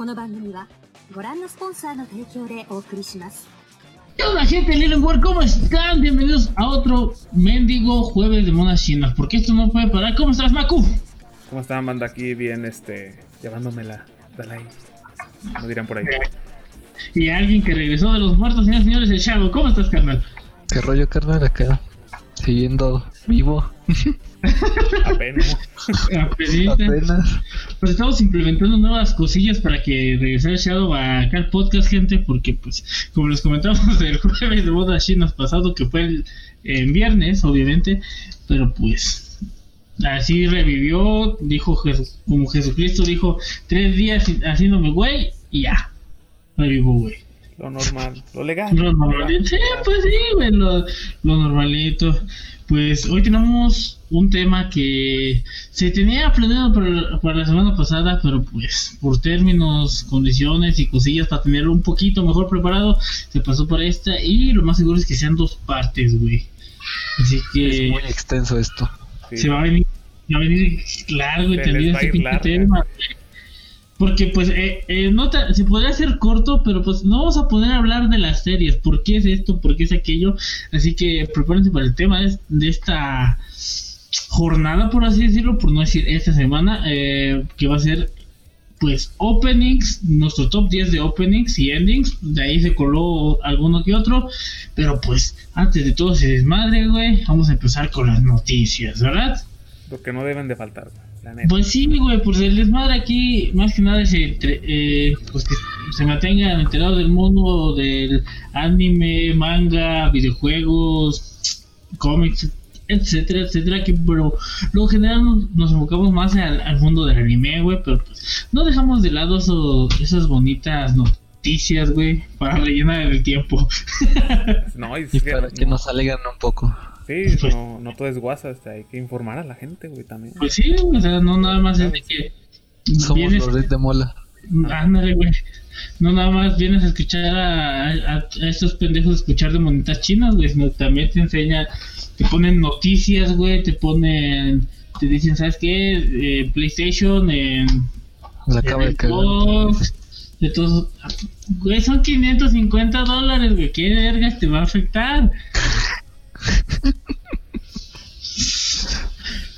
この番組はご覧のスポンサーの提供でお送りします。 ¿Qué onda, gente de Little World? ¿Cómo están? Bienvenidos a otro mendigo jueves de monas chinas. Porque esto no puede parar. ¿Cómo estás, Maku? ¿Cómo están, banda? Aquí bien, este, llevándome la, la ahí. Como dirán por ahí. Y alguien que regresó de los muertos, señores, señores, el Shadow. ¿Cómo estás, carnal? ¿Qué rollo, carnal? Acá, Siguiendo vivo. Apenas. Apenas. Pues estamos implementando nuevas cosillas para que regresara el Shadow a acá al podcast, gente. Porque, pues, como les comentamos el jueves de monas chinas pasado, que fue el, en viernes, obviamente. Pero, pues, así revivió. Dijo, Jesu- como Jesucristo dijo, tres días haciéndome güey y ya. Revivo, güey. Lo normal, lo legal. Lo normalito, sí, pues sí, güey, lo, lo normalito. Pues hoy tenemos un tema que se tenía planeado para, para la semana pasada, pero pues por términos, condiciones y cosillas para tenerlo un poquito mejor preparado, se pasó para esta y lo más seguro es que sean dos partes, güey. Así que Es muy extenso esto. Sí. se va a venir, se va a venir largo y también este pinche tema. Porque pues eh, eh, se podría hacer corto, pero pues no vamos a poder hablar de las series, por qué es esto, por qué es aquello, así que prepárense para el tema de, de esta jornada, por así decirlo, por no decir esta semana, eh, que va a ser pues openings, nuestro top 10 de openings y endings, de ahí se coló alguno que otro, pero pues antes de todo se desmadre, güey, vamos a empezar con las noticias, ¿verdad? Lo que no deben de faltar, la neta. Pues sí, güey, pues el desmadre aquí, más que nada es entre, eh, pues que se mantengan enterados del mundo del anime, manga, videojuegos, cómics, etcétera, etcétera, que pero lo general nos, nos enfocamos más al, al mundo del anime, güey, pero pues no dejamos de lado eso- esas bonitas noticias, güey, para rellenar el tiempo. No, y, Y para que no, nos alegran un poco. Sí, Pues- no, no todo es guasa, este, hay que informar a la gente, güey, también. Pues sí, o sea, no nada más es de que Somos vienes- los Reyes de Mola. Ándale, güey. No nada más vienes a escuchar a, a- a estos pendejos a escuchar de monitas chinas, güey, sino también te enseña, te ponen noticias, güey, te ponen, te dicen, ¿sabes qué? Eh, PlayStation, en, La acaba de. Xbox, de todos, güey, son 550 dólares, güey, ¿qué vergas te va a afectar?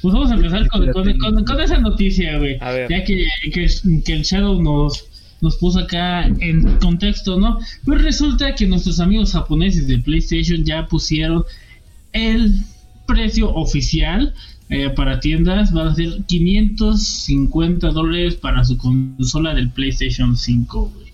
Pues vamos a empezar con, con- con- con esa noticia, güey. Ya que, que, que el Shadow nos, nos puso acá en contexto, ¿no? Pues resulta que nuestros amigos japoneses de PlayStation ya pusieron el precio oficial eh, para tiendas. Va a ser 550 dólares para su consola del PlayStation 5, güey.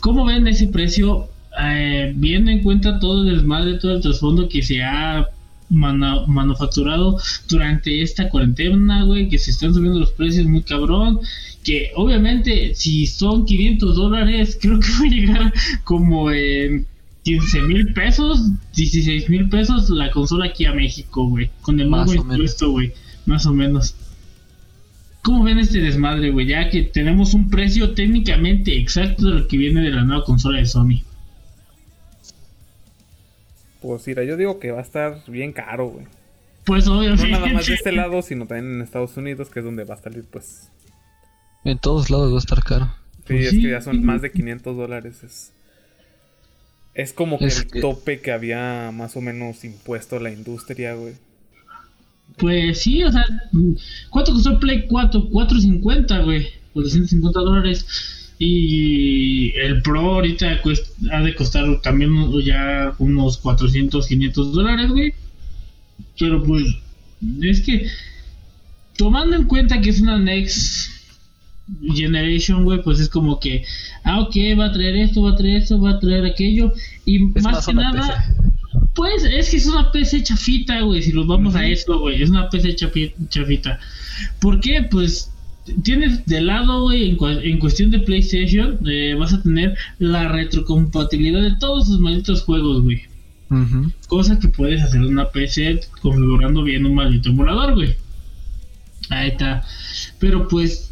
¿Cómo ven ese precio? Eh, viendo en cuenta todo el desmadre, todo el trasfondo que se ha manufacturado durante esta cuarentena, güey, que se están subiendo los precios muy cabrón, que obviamente si son 500 dólares, creo que va a llegar como en 15 mil pesos, 16 mil pesos la consola aquí a México, güey, con el Más nuevo o menos. impuesto, güey, más o menos. ¿Cómo ven este desmadre, güey? Ya que tenemos un precio técnicamente exacto de lo que viene de la nueva consola de Sony. Pues mira, yo digo que va a estar bien caro, güey. Pues No obviamente. nada más de este lado, sino también en Estados Unidos, que es donde va a salir, pues... En todos lados va a estar caro. Sí, Pues es sí. que ya son más de 500 dólares. Es, es como que Es el que- tope que había más o menos impuesto la industria, güey. Pues sí, o sea, ¿cuánto costó el Play 4? 450, güey, por 250 dólares. Y el Pro ahorita ha de costar también ya unos 400, 500 dólares, güey. Pero pues, es que, tomando en cuenta que es una Next Generation, güey, pues es como que, ah, ok, va a traer esto, va a traer esto, va a traer aquello. Y más más que nada, PC. pues es que es una PC chafita, güey, si nos vamos a eso, güey, es una PC chafi- chafita. ¿Por qué? Pues tienes de lado, güey, en, cuestión de PlayStation, eh, vas a tener la retrocompatibilidad de todos sus malditos juegos, güey. Ujú. Cosa que puedes hacer en una PC configurando bien un maldito emulador, güey. Ahí está. Pero pues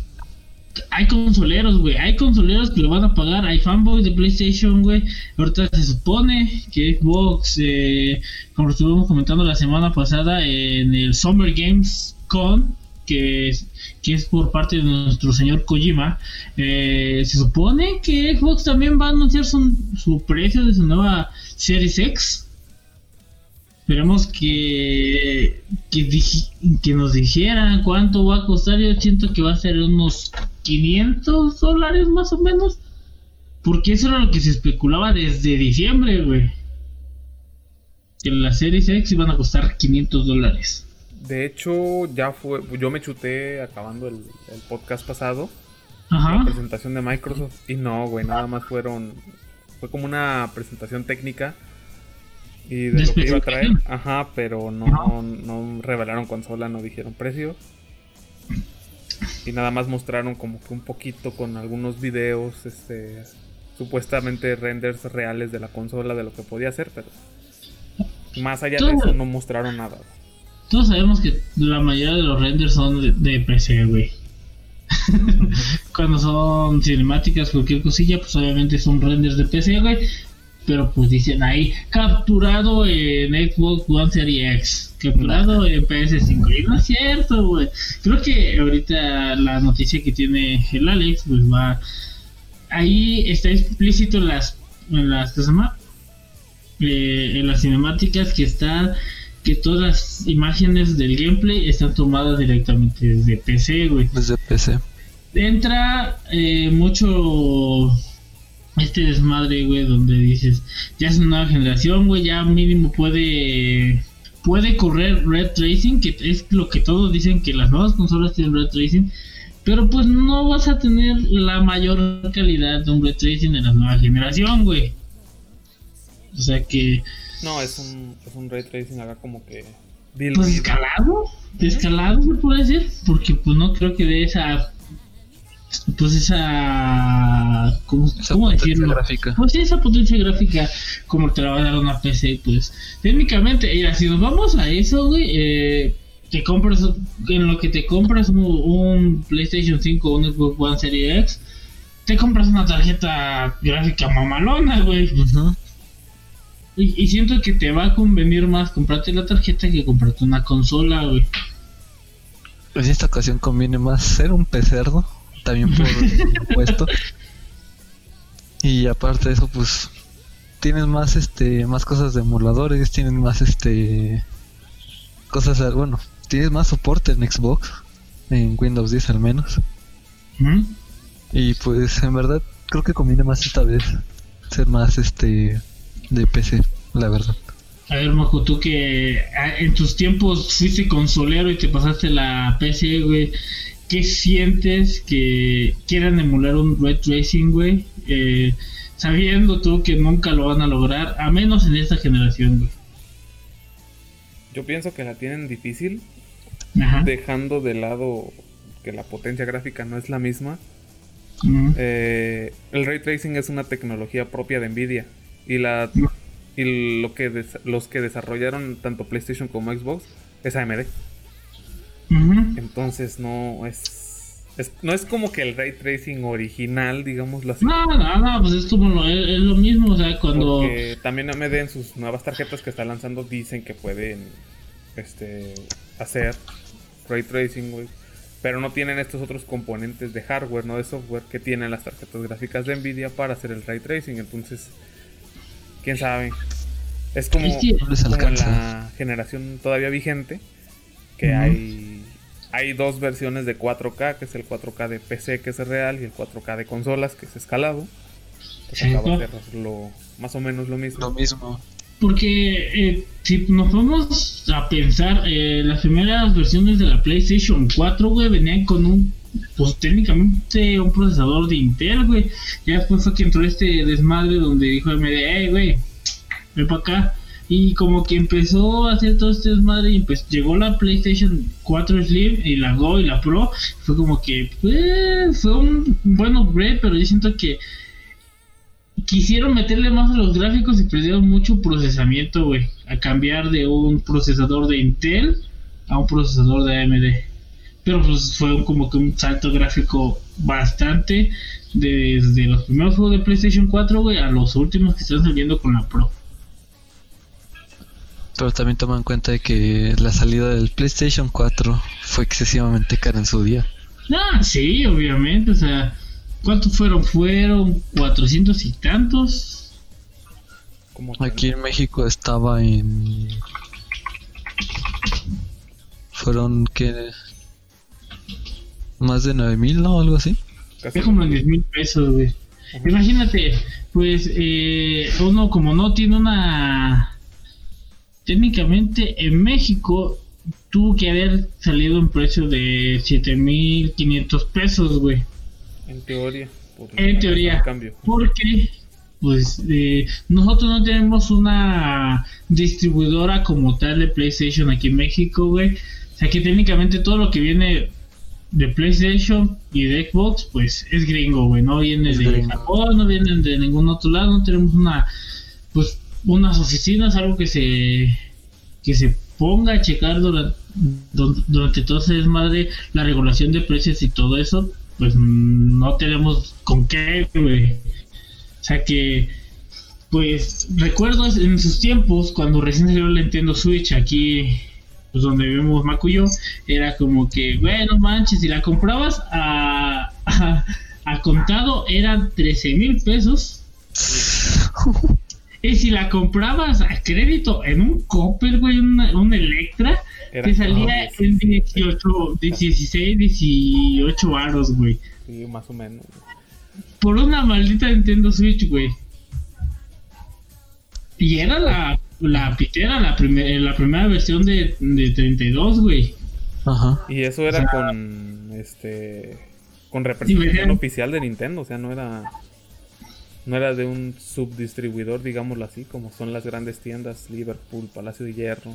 hay consoleros, güey. Hay consoleros que lo van a pagar. Hay fanboys de PlayStation, güey. Ahorita se supone que Xbox, eh, como estuvimos comentando la semana pasada en el Summer Games Con, que es, que es por parte de nuestro señor Kojima, eh, se supone que Xbox también va a anunciar su, su precio de su nueva Series X. Esperemos que, que, nos dijeran cuánto va a costar. Yo siento que va a ser unos 500 dólares más o menos. Porque eso era lo que se especulaba desde diciembre, güey. Que las Series X iban a costar 500 dólares. De hecho, ya fue. Yo me chuté acabando el, el podcast pasado. Ajá. La presentación de Microsoft. Y no, güey, nada más fueron. Fue como una presentación técnica. Y de lo que iba a traer. Ajá, pero no, no revelaron consola, no dijeron precio. Y nada más mostraron como que un poquito con algunos videos, este, supuestamente renders reales de la consola, de lo que podía hacer, pero más allá de eso no mostraron nada. Todos sabemos que la mayoría de los renders son de, de PC, güey. Cuando son cinemáticas, cualquier cosilla, pues obviamente son renders de PC, güey. Pero pues dicen ahí, capturado en Xbox One Series X, capturado en PS5. Y no es cierto, güey. Creo que ahorita la noticia que tiene el Alex, pues va. Ahí está explícito en las. En las ¿Qué se llama? Eh, en las cinemáticas que están que todas las imágenes del gameplay están tomadas directamente desde PC, güey. Desde PC. Entra eh, mucho este desmadre, güey, donde dices, ya es una nueva generación, güey, ya mínimo puede puede correr red tracing, que es lo que todos dicen que las nuevas consolas tienen red tracing, pero pues no vas a tener la mayor calidad de un red tracing en la nueva generación, güey. O sea que No, es un, es un ray tracing acá como que. Pues diluido. escalado, escalado se puede decir, porque pues no creo que de esa, pues esa, ¿cómo, Esa cómo potencia decirlo? gráfica. Pues esa potencia gráfica como te la va a dar una PC, pues técnicamente, mira, si nos vamos a eso, güey, eh, te compras, en lo que te compras un, un PlayStation 5 o un Xbox One Series X, te compras una tarjeta gráfica mamalona, güey. Ujú. Y, y siento que te va a convenir más comprarte la tarjeta que comprarte una consola, güey. En esta ocasión conviene más ser un pecerdo, también por supuesto. Y aparte de eso, pues tienes más este más cosas de emuladores, tienes más este cosas, bueno, tienes más soporte en Xbox, en Windows 10 al menos. ¿Mm? Y pues en verdad creo que conviene más esta vez ser más este de PC, la verdad. A ver, Majo, tú que ah, en tus tiempos fuiste consolero y te pasaste la PC, güey. ¿Qué sientes que quieran emular un Red Racing, güey? Eh, sabiendo tú que nunca lo van a lograr, a menos en esta generación, güey. Yo pienso que la tienen difícil, Ajá. dejando de lado que la potencia gráfica no es la misma. Eh, el ray tracing es una tecnología propia de Nvidia y la y lo que des- los que desarrollaron tanto PlayStation como Xbox es AMD. Entonces no es, es- no es como que el ray tracing original, digámoslo así. No, no, no, pues es como lo, es, es lo mismo, o sea, cuando... Porque también AMD en sus nuevas tarjetas que está lanzando dicen que pueden este hacer ray tracing, güey. Pero no tienen estos otros componentes de hardware, no de software que tienen las tarjetas gráficas de Nvidia para hacer el ray tracing. Entonces, quién sabe. Es como, No alcanza. la generación todavía vigente que hay hay dos versiones de 4K, que es el 4K de PC que es real y el 4K de consolas que es escalado. Pues Sí, acaba ¿no? de lo, más o menos lo mismo. Lo mismo. Porque eh, si nos vamos a pensar, eh, las primeras versiones de la PlayStation 4, güey, venían con un, pues técnicamente un procesador de Intel, güey. Ya después fue que entró este desmadre donde dijo AMD, hey, güey, ven para acá. Y como que empezó a hacer todo este desmadre y pues llegó la PlayStation 4 Slim y la Go y la Pro. Fue como que, pues, fue un buen upgrade, pero yo siento que quisieron meterle más a los gráficos y perdieron mucho procesamiento, güey. A cambiar de un procesador de Intel a un procesador de AMD. Pero pues fue como que un salto gráfico bastante desde los primeros juegos de PlayStation 4, güey, a los últimos que están saliendo con la Pro. Pero también toma en cuenta de que la salida del PlayStation 4 fue excesivamente cara en su día. Ah, sí, obviamente, o sea, ¿cuántos fueron? Fueron 400 y tantos. Como Aquí en México estaba en... Fueron que... Más de 9000, ¿no? Algo así. casi Es como en 10 mil pesos, güey. Imagínate, pues eh, uno como no tiene una... Técnicamente en México tuvo que haber salido un precio de 7500 pesos, güey. en teoría. por En teoría. cambio. Porque, pues, eh, nosotros no tenemos una distribuidora como tal de PlayStation aquí en México, güey. O sea que técnicamente todo lo que viene de PlayStation y de Xbox, pues es gringo, güey. No viene Es de gringo. Japón, no vienen de ningún otro lado. No tenemos una, pues, unas oficinas, algo que se, que se ponga a checar durante, durante todo ese desmadre, la regulación de precios y todo eso. Pues no tenemos con qué, güey. O sea que, pues, recuerdo en sus tiempos, cuando recién salió el Nintendo Switch aquí, pues donde vivimos Macu y yo, era como que, bueno, manches, si la comprabas a, a, a contado eran 13 mil pesos. Y si la comprabas a crédito en un Copper, güey, un, un Electra, Era te salía en 18, 16, 18 varos, güey. Sí, más o menos. Por una maldita Nintendo Switch, güey. Y era la, la pitera, la, primer- la primera versión de, de 32, güey. Ajá. Y eso era con este con representación oficial de Nintendo, o sea, no era no era de un subdistribuidor, digámoslo así, como son las grandes tiendas Liverpool, Palacio de Hierro.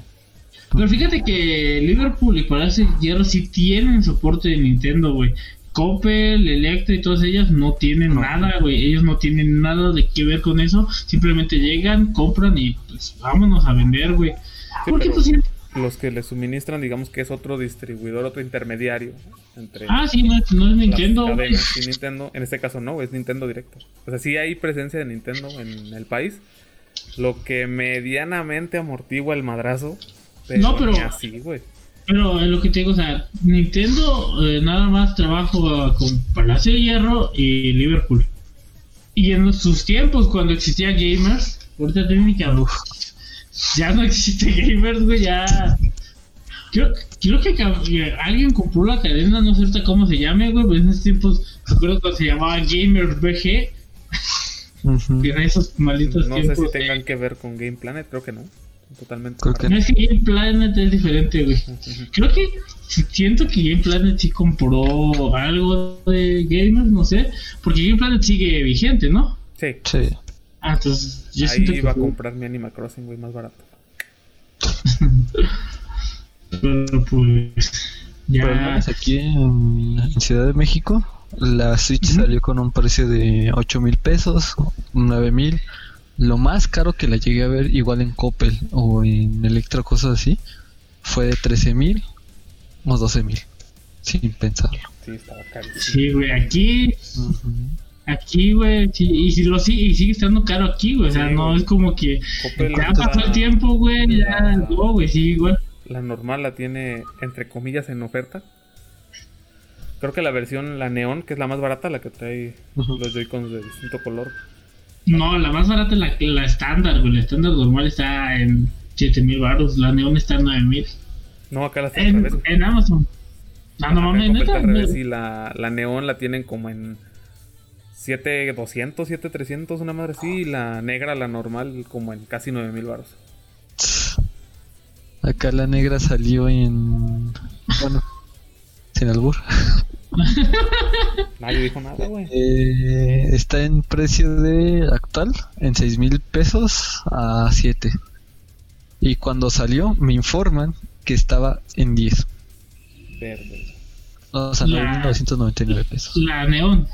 Pero fíjate que Liverpool y Palacio de Hierro sí tienen soporte de Nintendo, güey. Coppel, Electra y todas ellas no tienen No. nada, güey. Ellos no tienen nada de que ver con eso. Simplemente llegan, compran y pues vámonos a vender, güey. Sí, Porque pero pues los que le suministran, digamos que es otro distribuidor, otro intermediario entre Ah, sí, no, es- no es las Nintendo, cadenas y Nintendo. En este caso no, es Nintendo directo. O sea, sí hay presencia de Nintendo en el país, lo que medianamente amortigua el madrazo. No, pero- así, güey. Pero es lo que te digo, o sea, Nintendo eh, nada más trabajo con Palacio de Hierro y Liverpool. Y en sus tiempos, cuando existía Gamers, ahorita técnica, ya no existe Gamers, güey, ya. Creo, creo que alguien compró la cadena, no sé cómo se llame, güey, pero en esos tiempos, recuerdo cuando se llamaba Gamers BG, en esos malditos No sé tiempos. si tengan que ver con Game Planet, creo que no. Totalmente. Creo que No es que Game Planet es diferente, güey. Creo que si- siento que Game Planet sí compró algo de gamers, no sé, porque Game Planet sigue vigente, ¿no? Sí, Sí. Ah, entonces yo ahí siento que iba a comprar mi Animal Crossing, güey, más barato. pero pues Pero ya menos aquí en, en Ciudad de México, la Switch salió con un precio de 8 mil pesos, 9 mil. Lo más caro que la llegué a ver, igual en Coppel o en Electra, cosas así, fue de 13 mil o 12 mil, sin pensarlo. Sí, estaba carísimo. sí, güey, aquí aquí, güey, sí, y si lo sigue y sigue estando caro aquí, güey, o sea, Sí, no güey. es como que Coppel, ya la- pasó el tiempo, güey, ya la- no, güey, sí, igual. La normal la tiene, entre comillas, en oferta. Creo que la versión, la neón, que es la más barata, la que trae los Joy-Cons de distinto color. No, la más barata es la, la estándar, güey, la estándar normal está en 7000 baros, la neón está en 9000. No, acá la está al En, revés. en Amazon. Ah, no mames, neta. al revés y la, la neón la tienen como en 7200, 7300, una madre así. Y la negra, la normal, como en casi 9000 baros. Acá la negra salió en. Bueno, sin albur. Nadie dijo nada, güey. Eh, está en precio de actual en 6 mil pesos a 7. Y cuando salió, me informan que estaba en 10. Verde. O sea, La- 999 pesos. La neón.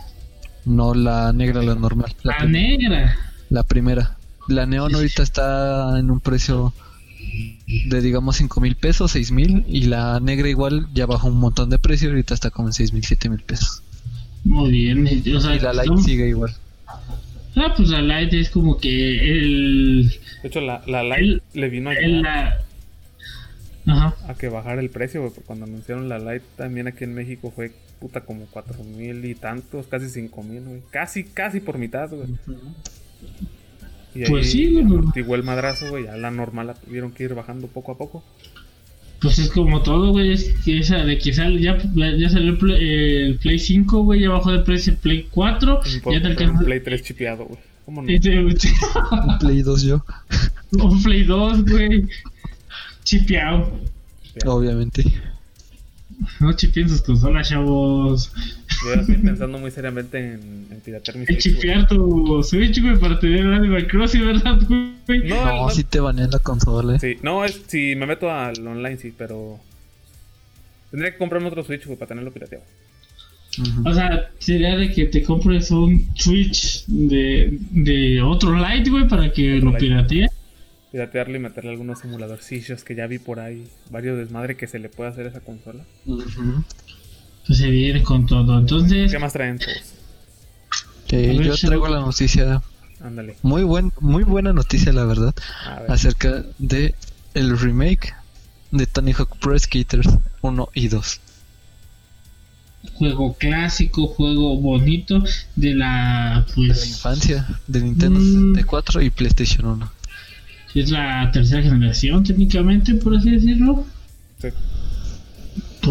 No la negra, la normal. La, negra. la primera. La neón ahorita está en un precio de digamos 5 mil pesos, 6 mil. Y la negra igual ya bajó un montón de precio. Ahorita está como en 6 mil, 7 mil pesos. Muy bien. O sea, Y la light son- sigue igual. Ah, pues la light es como que el. De hecho, la, la light El- le vino a el- la, Ajá. a que bajara el precio, porque Cuando anunciaron la Lite también aquí en México fue puta como cuatro mil y tantos, casi cinco mil, güey. Casi, casi por mitad, güey. Y ahí Pues sí, güey, el madrazo, güey. Ya la normal la tuvieron que ir bajando poco a poco. Pues es como todo, güey. Es que esa de que sale, ya, ya salió el Play, el Play 5, güey. Ya bajó de precio el Play 4. Un, Ya te un alcanza. Play 3 chipeado, güey. ¿Cómo no? Un Play 2 yo, un Play 2, güey. Chipeado. obviamente. No chipeen sus consolas, chavos. Yo estoy pensando muy seriamente en, en piratear mi Switch, chipear tu Switch, güey, para tener Animal Crossing, ¿verdad, güey? No, No, no, si te banean la consola. eh. Sí, no, es, si me meto al online, sí, pero. Tendría que comprarme otro Switch, güey, para tenerlo pirateado. Ujú. O sea, sería de que te compres un Switch de, de otro Lite, güey, para que Otro lo Lite. piratees. Piratearlo y meterle algunos simuladorcillos que ya vi por ahí. Varios desmadre que se le puede hacer a esa consola. Ujú. Pues se viene con todo. Entonces, ¿Qué más traen todos? Que yo traigo la noticia, Ándale. muy buen, muy buena noticia la verdad, ver. acerca de el remake de Tony Hawk Pro Skaters 1 y 2. juego clásico, juego bonito de la, De pues, la infancia de Nintendo Mm. 64 y PlayStation 1. es la tercera generación técnicamente, por así decirlo. Sí.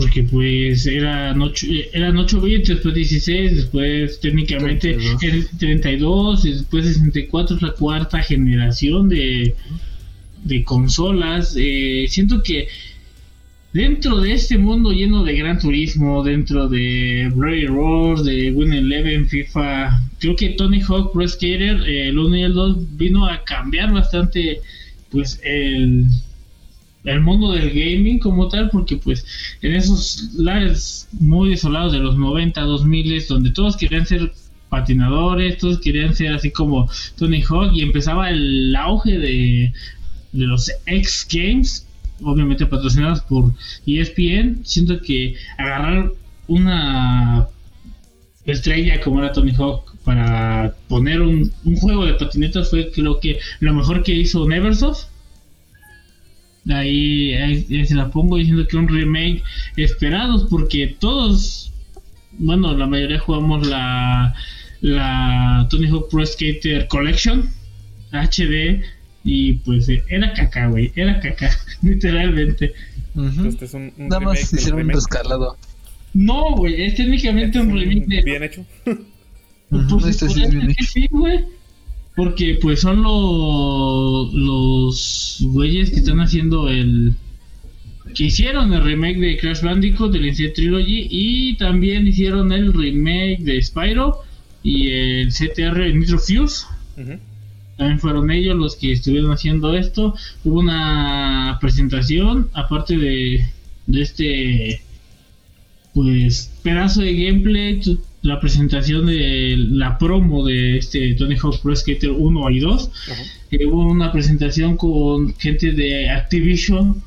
Porque pues eran 8, eran 8 bits, después 16, después técnicamente 32. el 32, y después 64 es la cuarta generación de, de consolas. Eh, siento que dentro de este mundo lleno de Gran Turismo, dentro de Brave Roar, de Win Eleven, FIFA, creo que Tony Hawk Pro Skater, eh, el 1 y el 2 vino a cambiar bastante pues el el mundo del gaming como tal, porque pues en esos lares muy desolados de los 90, 2000, donde todos querían ser patinadores, todos querían ser así como Tony Hawk y empezaba el auge de, de los X Games, obviamente patrocinados por ESPN, siento que agarrar una estrella como era Tony Hawk para poner un, un juego de patinetas fue creo que lo mejor que hizo Neversoft Ahí, ahí- ahí se la pongo diciendo que un remake esperados porque todos, bueno, la mayoría jugamos la, la Tony Hawk Pro Skater Collection HD y pues eh, era caca, güey, era caca, literalmente. Este es un, un Nada más remake del hicieron un rescalado. No, güey, es técnicamente Es un remake de... Bien hecho. Pues, este sí bien hecho. sí, güey. Porque pues son los los güeyes que están haciendo el que hicieron el remake de Crash Bandicoot del Inside Trilogy y también hicieron el remake de Spyro y el CTR Nitro Fuse. También fueron ellos los que estuvieron haciendo esto. Hubo una presentación, aparte de, de este pues pedazo de gameplay, la presentación de la promo de este Tony Hawk Pro Skater 1 y 2. Ajá. Eh, hubo una presentación con gente de Activision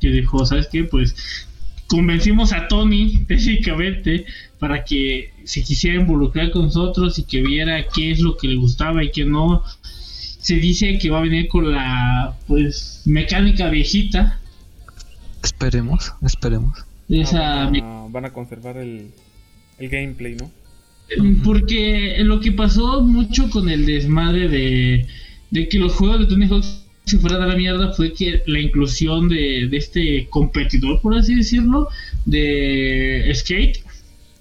que dijo, ¿sabes qué? Pues convencimos a Tony, básicamente, para que se quisiera involucrar con nosotros y que viera qué es lo que le gustaba y qué no. Se dice que va a venir con la pues mecánica viejita. Esperemos, esperemos. Esa Ah, van, a, van a conservar el, el gameplay, ¿no? Porque lo que pasó mucho con el desmadre de, de que los juegos de Tony Hawk se fueran a la mierda fue que la inclusión de, de este competidor, por así decirlo, de skate,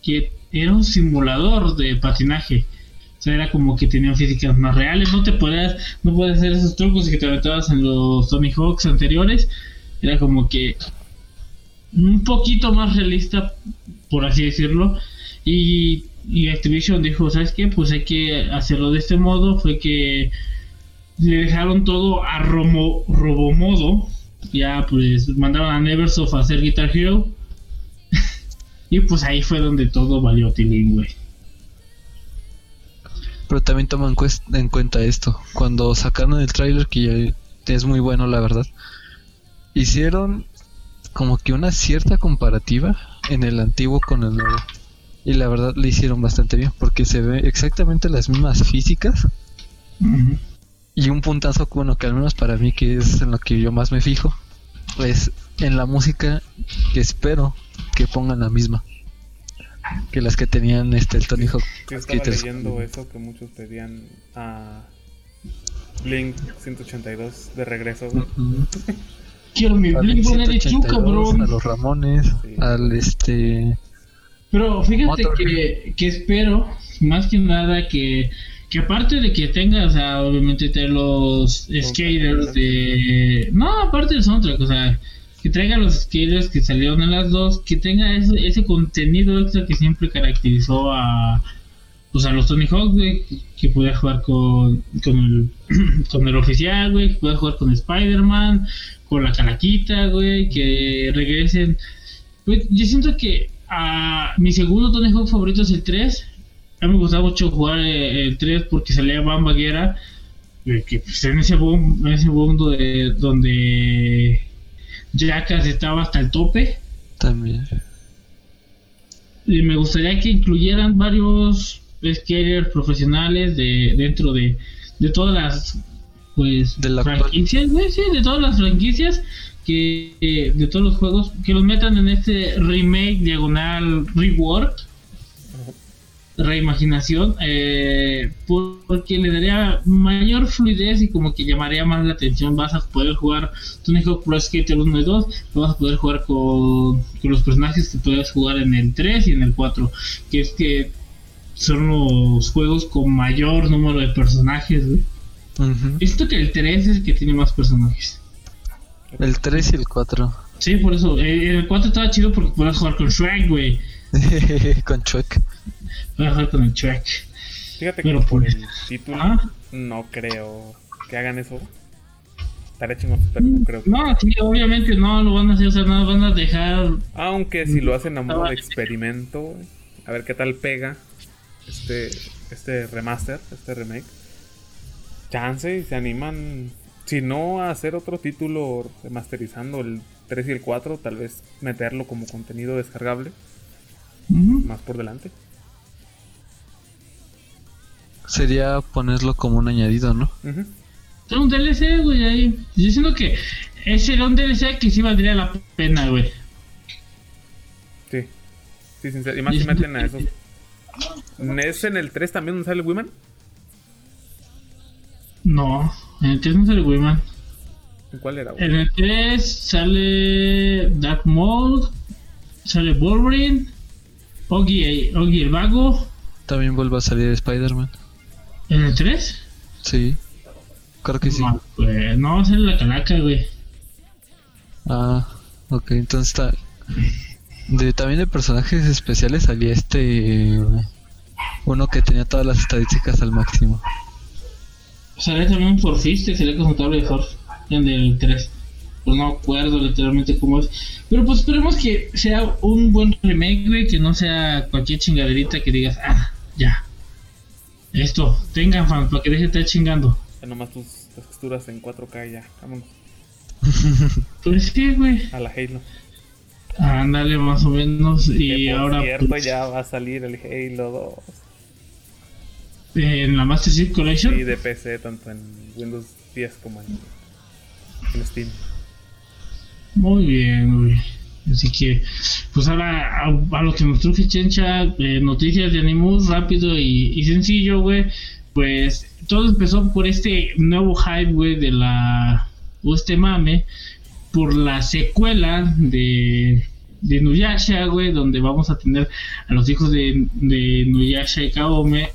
que era un simulador de patinaje. O sea, era como que tenían físicas más reales, no te podías, no podías hacer esos trucos que te aventabas en los Tony Hawks anteriores. Era como que un poquito más realista, por así decirlo. Y, y Activision dijo, ¿sabes qué? Pues hay que hacerlo de este modo. Fue que le dejaron todo a romo, robomodo. Ya pues mandaron a Neversoft a hacer Guitar Hero. y pues ahí fue donde todo valió tilín, güey. Pero también toman en cuenta esto. Cuando sacaron el tráiler, que ya es muy bueno la verdad, hicieron como que una cierta comparativa en el antiguo con el nuevo. Y la verdad le hicieron bastante bien, porque se ve exactamente las mismas físicas. Ujú. Y un puntazo, bueno, que al menos para mí, que es en lo que yo más me fijo, pues en la música que espero que pongan la misma que las que tenían este el Tony Hawk. Yo estaba Skater leyendo eso que muchos pedían a Blink 182 de regreso. Ujú. Quiero mi Blink 182, 182, cabrón. a los Ramones, Sí. al este Pero fíjate que, que espero, más que nada, que, que aparte de que tenga, o sea, obviamente de los skaters de... No, aparte del soundtrack, o sea, que traiga los skaters que salieron en las dos, que tenga ese, ese contenido extra que siempre caracterizó a... Pues a los Tony Hawk, güey, que- pueda jugar con, con, el, con el oficial, güey, que pueda jugar con Spider-Man, con la calaquita, güey, que regresen. Güey, Yo siento que a mi segundo Tony Hawk favorito es el 3. A mí me gustaba mucho jugar eh, el 3 porque salía Van Baguera. eh, Que pues, en ese boom, en ese boom de- donde Jackass estaba hasta el tope. también. Y me gustaría que incluyeran varios skaters profesionales de dentro de, de todas las pues De la franquicias, güey, sí, de todas las franquicias que eh, de todos los juegos que los metan en este remake diagonal rework reimaginación eh, por- porque le daría mayor fluidez y como que llamaría más la atención vas a poder jugar Tony Hawk Pro Skater 1 y 2 lo vas a poder jugar con, con los personajes que puedes jugar en el 3 y en el 4 que es que son los juegos con mayor número de personajes güey. Ujú. Esto que el 3 es el que tiene más personajes El 3 y el 4. Sí, por eso. eh, el 4 estaba chido porque podías jugar con Shrek, güey. Con Chuck. Podías jugar con el Shrek. Fíjate Pero que por el título Ah. no creo que hagan eso. Estaré chingón, pero no creo que. No, sí, obviamente no lo van a hacer, o sea, no van a dejar. Aunque si lo hacen a modo de experimento, a ver qué tal pega este este remaster, este remake. Chance y se animan, si no hacer otro título remasterizando el 3 y el 4, tal vez meterlo como contenido descargable más por delante. Sería ponerlo como un añadido, ¿no? Un DLC, güey, ahí. Yo siento que ese era un DLC que sí valdría la pena, güey. Sí. Sí, sincero. Y más si meten a esos. ¿Es en el 3 también donde sale Women? No, en el 3 no sale Wiman. ¿En cuál era? güey? En el 3 sale Dark Mode, sale Wolverine, Oggy, Oggy el Vago. También vuelve a salir Spider-Man. ¿En el 3? Sí. Creo que sí. No, pues, no, sale la calaca, güey. Ah, ok, entonces está. De, también de personajes especiales salía este. Uno que tenía todas las estadísticas al máximo. Sale también un Forfist, que sería como tablet de Forf en el 3. Pues no acuerdo literalmente cómo es. Pero pues esperemos que sea un buen remake, güey, que no sea cualquier chingaderita que digas, ah, ya. Esto, tengan fans, para que deje de estar chingando. Ya nomás tus texturas en 4K y ya. Vámonos. Pues sí, güey. A la Halo. Ándale, más o menos. Y que por ahora, cierto, pues, ya va a salir el Halo en la Master Chief 2. Collection. Y de PC, tanto en Windows 10 como en, en Steam. Muy bien, güey. Así que, pues ahora a, a lo que nos truje Chencha, eh, noticias de Animus rápido y, y sencillo, güey. Pues todo empezó por este nuevo hype, güey, de la. o este mame, por la secuela de. de Nuyasha, güey, donde vamos a tener a los hijos de, de Nuyasha y Kaome.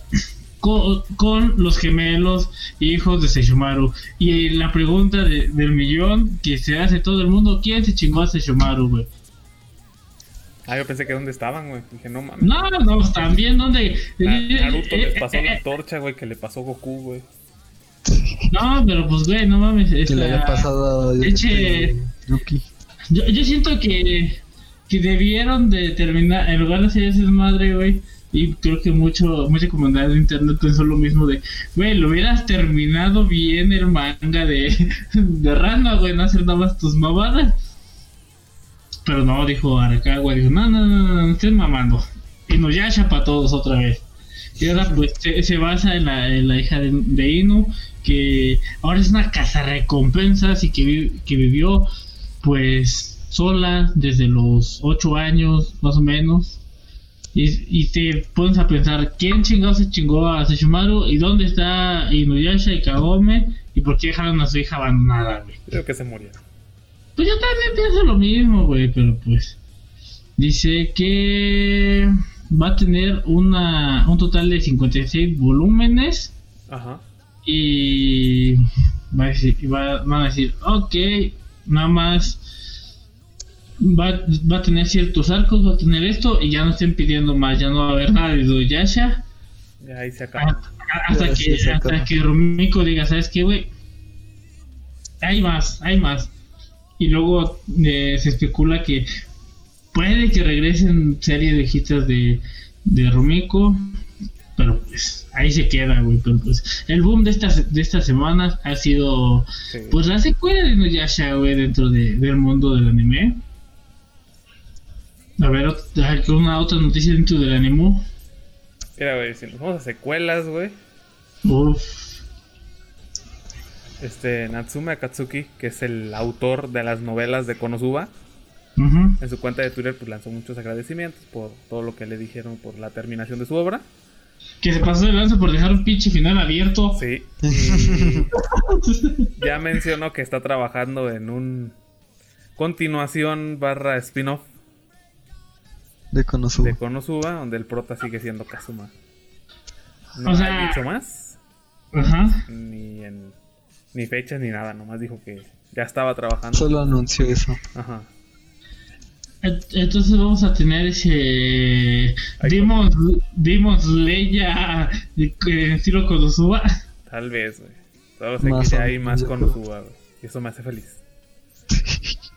Con, con los gemelos hijos de Seishomaru. Y la pregunta de- del millón que se hace todo el mundo: ¿quién se chingó a Seishomaru, güey? Ah, yo pensé que dónde estaban, güey. Dije, no mames. No, no, también donde. Na- eh, Naruto eh, les pasó eh, la torcha, güey, que le pasó Goku, güey. No, pero pues, güey, no mames. Que esta- le había pasado a Eche- este, Yuki. Yo, yo siento que, que debieron de terminar, en lugar de hacer ese madre, güey, y creo que mucho, mucha comunidad de internet pensó lo mismo de, güey, lo hubieras terminado bien el manga de, de Rana, güey, no hacer nada más tus mamadas. Pero no, dijo Arakawa, dijo, no, no, no, no, no mamando. Y nos ya para todos otra vez. Y ahora pues se, basa en la, en la hija de, de Inu, que ahora es una casa recompensas y que, que vivió pues sola desde los 8 años más o menos. Y, y te pones a pensar, ¿quién chingado se chingó a Sesshomaru? ¿Y dónde está Inuyasha y Kagome? ¿Y por qué dejaron a su hija abandonada, güey? Creo que se murió. Pues yo también pienso lo mismo, güey, pero pues... Dice que va a tener una, un total de 56 volúmenes Ajá. y va a decir, va- van a decir, ok, nada más va, va a tener ciertos arcos, va a tener esto y ya no estén pidiendo más, ya no va a haber nada de Doyasha Ya ahí se acaba. hasta que, se hasta que Rumiko diga, ¿sabes qué, güey? Hay más, hay más. Y luego eh, se especula que puede que regresen series de hitas de, de Rumiko, pero pues ahí se queda, güey. Pero pues el boom de estas, de estas semanas ha sido Sí. pues la secuela de Inuyasha, güey, dentro de- del mundo del anime. A ver, una otra noticia dentro del anime. Mira, güey, si nos vamos a secuelas, güey. Uf. Este, Natsume Akatsuki, que es el autor de las novelas de Konosuba, en su cuenta de Twitter pues lanzó muchos agradecimientos por todo lo que le dijeron por la terminación de su obra. Que se pasó de lanza por dejar un pinche final abierto. Sí. Y ya mencionó que está trabajando en un continuación barra spin-off De Konosuba. de Konosuba, donde el prota sigue siendo Kazuma. No O sea- ha dicho más, Ajá. ni en ni fechas ni nada, nomás dijo que ya estaba trabajando. Solo anunció eso. Ajá. Entonces vamos a tener ese Demon Slayer de- en estilo Konosuba. Tal vez, güey. Solo sé Más que ya hay más Konosuba, güey. Y eso me hace feliz.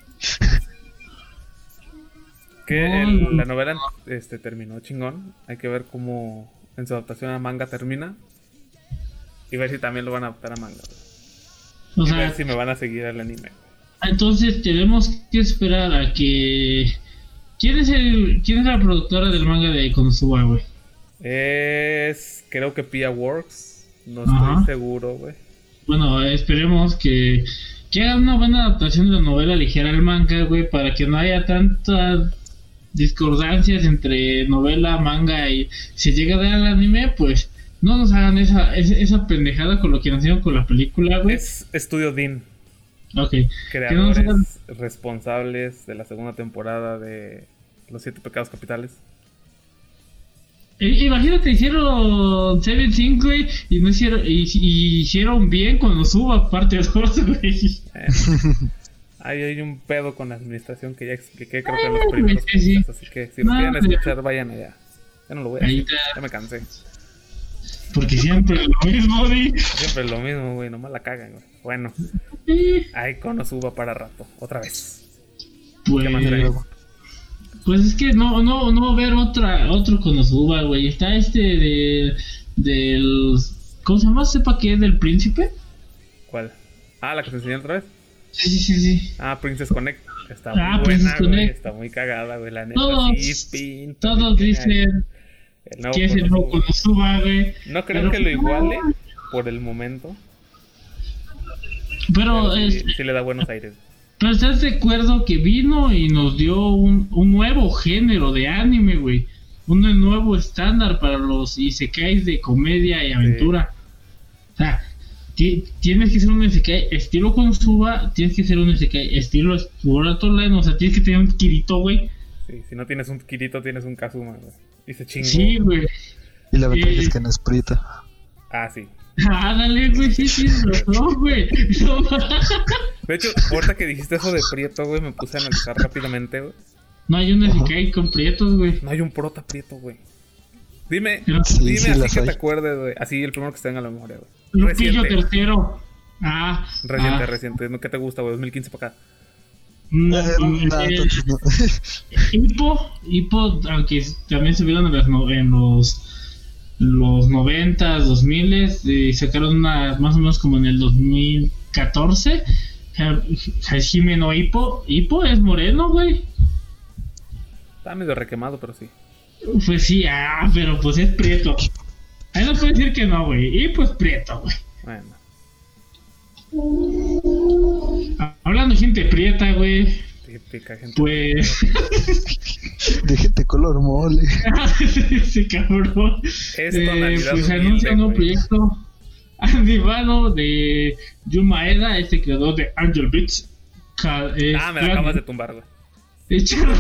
que el- la novela este, terminó chingón. Hay que ver cómo en su adaptación a manga termina. Y ver si también lo van a adaptar a manga. O Y sea, ver si me van a seguir al anime. entonces tenemos que esperar a que. ¿Quién es, el, ¿Quién es la productora del manga de Konosuba, güey? Es. Creo que Pia Works. No Ajá. estoy seguro, güey. Bueno, esperemos que, que hagan una buena adaptación de la novela ligera al manga, güey, para que no haya tantas discordancias entre novela, manga y si llega a dar al anime, pues no nos hagan esa, esa, pendejada con lo que nos hicieron con la película, güey. Es Estudio Dean. Ok. No Creadores hagan- responsables de la segunda temporada de Los Siete Pecados Capitales. I- Imagínate, hicieron Seven Things, güey, y no hicieron, y, y hicieron bien cuando suba parte 2, güey. Ahí hay un pedo con la administración que ya expliqué, creo que en los primeros sí, sí. podcasts, así que si lo No, quieren escuchar, vayan allá. Ya no lo voy a está. ya me cansé. Porque siempre lo mismo, güey. Siempre es lo mismo, güey, nomás la cagan, güey. Bueno, ahí suba para rato, otra vez. Pues, pues es que no, no, no va a haber otra, otro Konosuba, güey. Está este de, del, ¿cómo se llama? ¿Sepa qué? ¿Del príncipe? ¿Cuál? Ah, la que te enseñé otra vez. Sí, sí, sí, sí. Ah, Princess Connect. Está Ah, muy Princess buena, güey. Connect. Está muy cagada, güey. La neta, Todos, sí, pinta. todos bien dicen. El que es el nuevo Konosuba. Güey. No creo Pero- que lo iguale por el momento. Pero, Pero sí, es, sí le da buenos aires. pero estás de acuerdo que vino y nos dio un, un nuevo género de anime, güey. Un nuevo estándar para los isekais de comedia y aventura. O sea, tienes que ser un isekai estilo Konosuba, tienes que ser un isekai estilo Sword Online, o sea, tienes que tener un Kirito, güey. Sí, si no tienes un Kirito, tienes un Kazuma, güey. Y se chingó. Sí, güey. Y la ventaja Eh. es que no es prita. Ah, sí. Ah, dale, güey, sí, sí, no, güey. No, De hecho, ahorita que dijiste eso de Prieto, güey, me puse a analizar rápidamente, güey. no hay un isekai con prietos, güey. No hay un prota Prieto, güey. Dime, Sí, dime sí así que hay. te acuerdes, güey. Así el primero que se tenga a la memoria, güey. Lupillo Reciente, tercero. Ah, reciente, ah, reciente. ¿Qué te gusta, güey? 2015 para acá. no, Eh, no, eh, entonces no. Hippo, Hippo, aunque también se vieron en, las no- en los los 90, 2000 y sacaron una más o menos como en el 2014. Ha- Hajime no Hippo, Hippo es moreno, güey. Está medio requemado, pero sí. Pues sí, ah, pero pues es prieto. Ahí no puede decir que no, güey. Hippo es prieto, güey. Bueno. hablando de gente prieta, güey, Típica gente. pues. De gente color mole. Ese cabrón. Es Eh, pues anuncia un nuevo proyecto animado de Yumaeda, este creador de Angel Beats. Eh, Ah, me la acabas de tumbar, güey. Echarlo.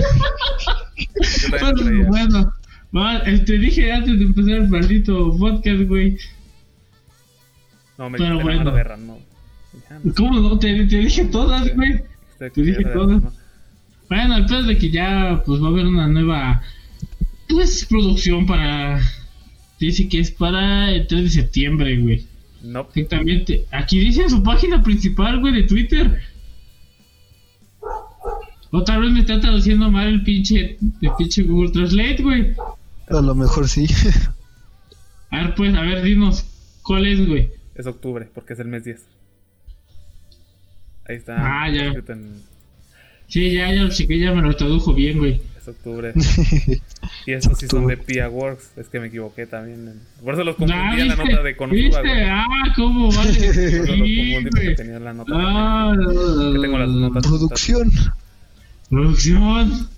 Pues, bueno, te dije antes de empezar el maldito podcast, güey. No, me pero bueno. de Ran, no. Ya, no ¿Cómo no? Te, te dije todas, güey. te dije todas. no. Bueno, el de que ya pues va a haber una nueva pues producción para dice que es para el 3 de septiembre, güey. No, Exactamente. Aquí dice en su página principal, güey, de Twitter. Otra vez me está traduciendo mal el pinche el pinche Google Translate, güey. A lo mejor sí. A ver, pues, a ver, dinos cuál es, güey. es octubre, porque es el mes 10. Ahí está. Ah, ya. en- Sí, ya, ya chequé, ya me lo tradujo bien, güey. Es octubre. y estos sí son de Pia Works. Es que me equivoqué también. en- Por eso los confundí en la ¿viste? nota de ¿Viste? güey. Ah, ¿cómo vale? Por eso los confundí porque tenía la nota. Ah, Que tengo las notas. Producción. Producción.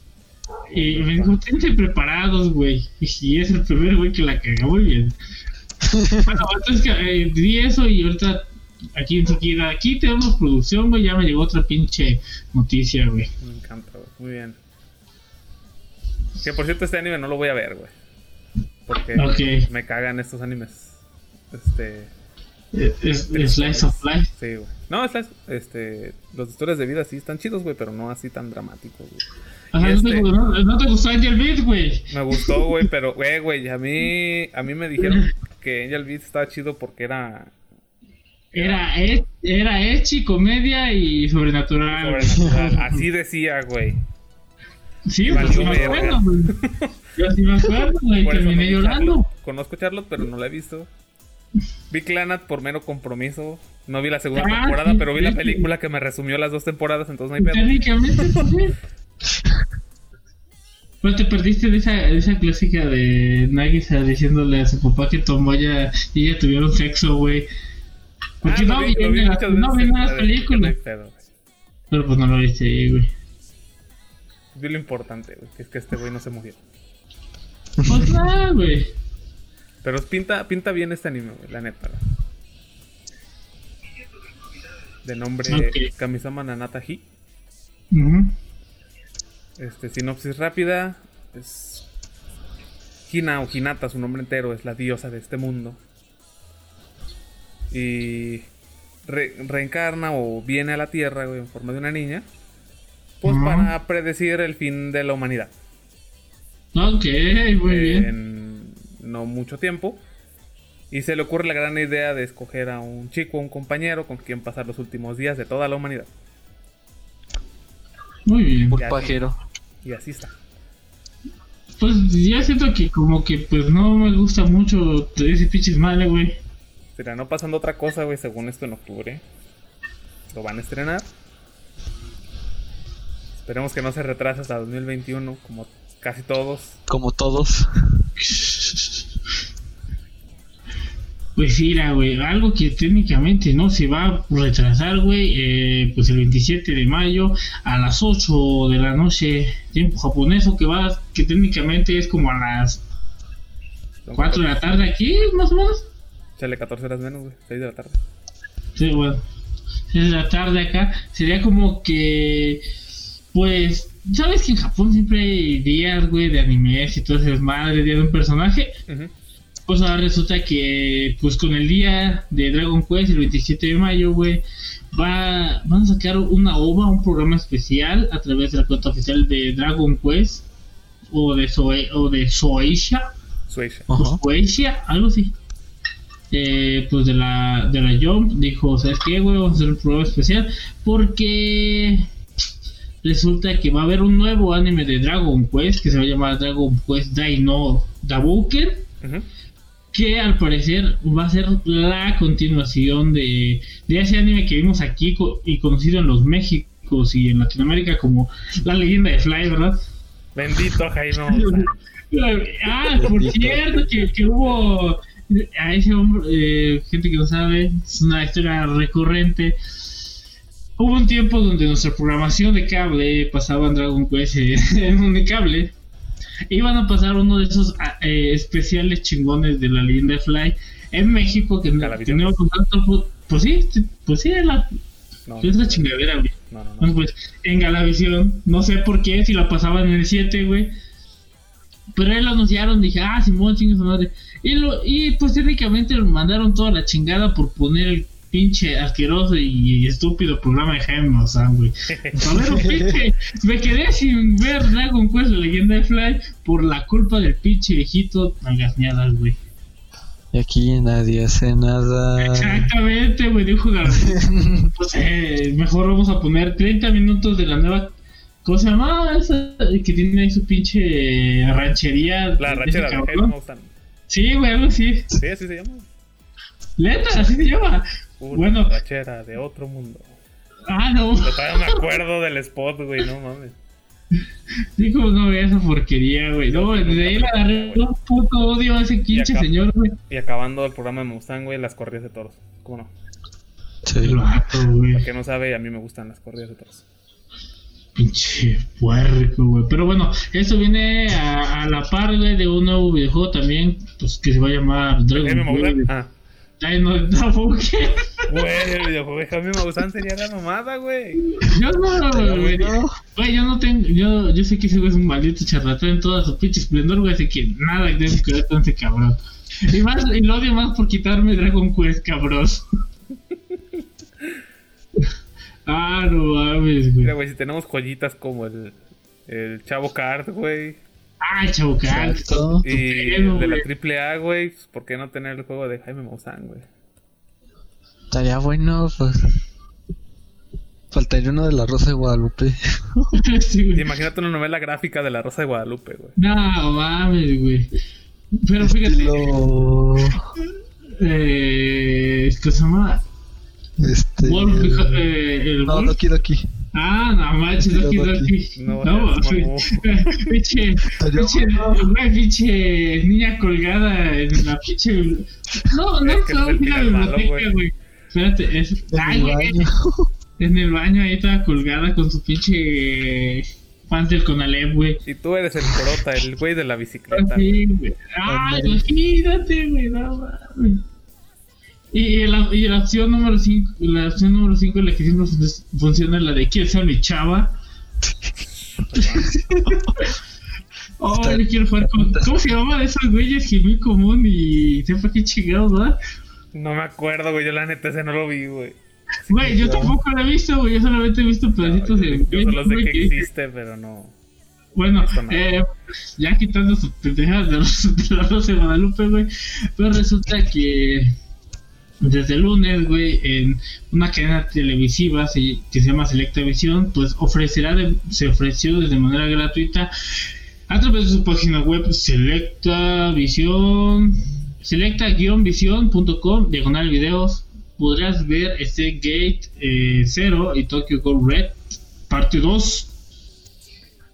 Y me dijo, tense preparados, güey. Y es el primer güey que la cagó muy bien. bueno, entonces que, eh, di eso y ahorita aquí enseguida, aquí tenemos producción, güey. Ya me llegó otra pinche noticia, güey. Me encanta, güey. Muy bien. Que por cierto, este anime no lo voy a ver, güey. Porque me cagan estos animes. Este. Eh, Es, es Slice of Life. Sí, güey. No, estas, este. Los historias de vida sí están chidos, güey, pero no así tan dramáticos, güey. Ajá, Y no, te, este- no, te gustó Angel Beat, güey. Me gustó, güey, pero, güey, güey, a mí, a mí me dijeron que Angel Beats estaba chido porque era Era, e- era Echi, comedia y sobrenatural. sobrenatural. Así decía, güey. Sí, pues sí me acuerdo, güey. Yo sí me acuerdo, güey. Terminé llorando. Charlotte. Conozco Charlotte, pero no la he visto. Vi Clanat por mero compromiso. No vi la segunda Ah, temporada, pero vi la película que me resumió las dos temporadas, entonces no hay pedo. Técnicamente, pues. Pero te perdiste de esa, de esa clásica de Nagisa diciéndole a su papá que Tomoya y ella tuvieron sexo, güey. Porque Ah, no vi, vi la- no vi las películas. güey. Pero pues no lo viste ahí, güey. Vi lo importante, güey, que es que este güey no se murió. Pues nada, güey. Pero pinta, pinta bien este anime, güey, la neta. güey. De nombre Ok. Kamisama Nanata Hi. Este, sinopsis rápida. Es Hina o Hinata, su nombre entero, es la diosa de este mundo. Y re- reencarna o viene a la Tierra güey, en forma de una niña. Pues para predecir el fin de la humanidad. Ok, muy bien. No mucho tiempo. Y se le ocurre la gran idea de escoger a un chico, un compañero con quien pasar los últimos días de toda la humanidad. Muy bien. Ya, pajero. Y así está. Pues ya siento que como que pues no me gusta mucho ese pinche madre, güey. Será no pasando otra cosa, güey, según esto en octubre. Lo van a estrenar. Esperemos que no se retrase hasta 2021, como casi todos. Como todos. Pues la, güey, algo que técnicamente no se va a retrasar, güey, eh, pues el 27 de mayo a las 8 de la noche, tiempo japonés, o que va, que técnicamente es como a las Son 4 de la tarde aquí, más o menos. Chale, 14 horas menos, güey. 6 de la tarde. Sí, bueno, 6 de la tarde acá, sería como que, pues, ¿sabes que en Japón siempre hay días, güey, de animes y todo ese desmadre, día de un personaje? Ujú. Pues ahora resulta que, pues con el día de Dragon Quest, el 27 de mayo, güey, va, van a sacar una OVA, un programa especial a través de la cuenta oficial de Dragon Quest o de Soe, o de Soeisha. Soeisha, algo así. Eh, pues de la de la Jump dijo, ¿sabes qué, güey? Vamos a hacer un programa especial porque resulta que va a haber un nuevo anime de Dragon Quest que se va a llamar Dragon Quest Dino Dabuken Ujú. Que al parecer va a ser la continuación de, de ese anime que vimos aquí co- y conocido en los Méxicos y en Latinoamérica como la leyenda de Fly, ¿verdad? Bendito Jaime. Ah, por cierto, que, que hubo a ese hombre, eh, gente que no sabe, es una historia recurrente. hubo un tiempo donde nuestra programación de cable pasaba en Dragon Quest en un cable. Iban a pasar uno de esos ah, eh, especiales chingones de la leyenda de Fly en México que teníamos contacto. Pues sí, pues sí, es la, No, es la chingadera, güey. no, no, no. Bueno, pues en Galavisión, no sé por qué, si la pasaban en el 7, güey. Pero ahí lo anunciaron, dije, ah, Simón, chingue su madre. Y, lo, y pues técnicamente lo mandaron toda la chingada por poner el pinche asqueroso y, estúpido programa de Jaime Maussan, güey. Pinche, me quedé sin ver Dragon Quest, la leyenda de Fly, por la culpa del pinche viejito nalgasneadas, güey. Y aquí nadie hace nada. Exactamente, güey, dijo Gabriel. Pues eh, mejor vamos a poner 30 minutos de la nueva. ¿Cómo se llama? Esa que tiene ahí su pinche ranchería. La ranchera de. Jaime Maussan. Sí, güey, algo así. Sí, así se llama. Neta, así se llama. Una Bueno. de otro mundo. Ah, no. Yo todavía me acuerdo del spot, güey, no mames. Sí, como no veía esa porquería, güey. No, desde ahí le agarré un puto odio a ese pinche acá- señor, güey. Y acabando el programa de Mustang, güey, las corridas de toros. ¿Cómo no? Sí. El vato, güey. No sabe, a mí me gustan las corridas de toros. Pinche puerco, güey. Pero bueno, esto viene a, a la par, güey, de un nuevo videojuego también, pues que se va a llamar Dragon. Ball. Ah, Ay, no, no, ¿qué? güey, el videojuego de Jaime Maussan sería la mamada, güey. Yo no, güey. Güey, yo no tengo, yo, yo sé que ese güey es un maldito charlatán en toda su pinche esplendor, güey, así que nada que ver con ese cabrón. Y más, y lo odio más por quitarme Dragon Quest, cabrón. ah, no mames, Mira, güey. güey, si tenemos joyitas como el, el Chavo Card, güey. Ah. Exacto. Y pedo, de la triple A, güey. pues, ¿Por qué no tener el juego de Jaime Maussan, güey? Estaría bueno, pues. Faltaría uno de la Rosa de Guadalupe. Sí. Imagínate una novela gráfica de la Rosa de Guadalupe, güey. No mames, güey. Pero fíjate, Lo... eh, ¿qué se llama? Este. Wolf, eh, el No, Wolf. Doki Doki. Ah, no manches, Doki Doki. No, pinche, pinche, güey, pinche niña colgada en la pinche. No, no, no, el mira la biblioteca, güey. Espérate, es. En Ay, el güey, baño. en el baño ahí estaba colgada con su pinche. Fans del Conalep, güey. Y tú eres el corota, el güey de la bicicleta. Sí, güey. Ah, imagínate, güey, no mames. Y, y la, y la opción número 5, la opción número 5 la que siempre fun- funciona es la de quiero ser mi chava. Oh, yo quiero jugar con. ¿Cómo se llama de esos güeyes que es muy común y sepa qué chingados, ¿verdad? No me acuerdo, güey. Yo la neta ese no lo vi, güey. Güey, yo no. tampoco lo he visto, güey. Yo solamente he visto pedacitos de. Yo solo sé güey, que que- existe, pero no. Bueno, no. eh, ya quitando sus pendejadas de, los, de la Rosa de Guadalupe, güey. Pero resulta que desde lunes, güey, en una cadena televisiva se- que se llama Selecta Visión, pues ofrecerá, de- se ofreció de manera gratuita a través de su página web Selecta Visión, selecta-visión.com, diagonal videos. Podrás ver este Gate eh, 0 y Tokyo Gold Red, parte 2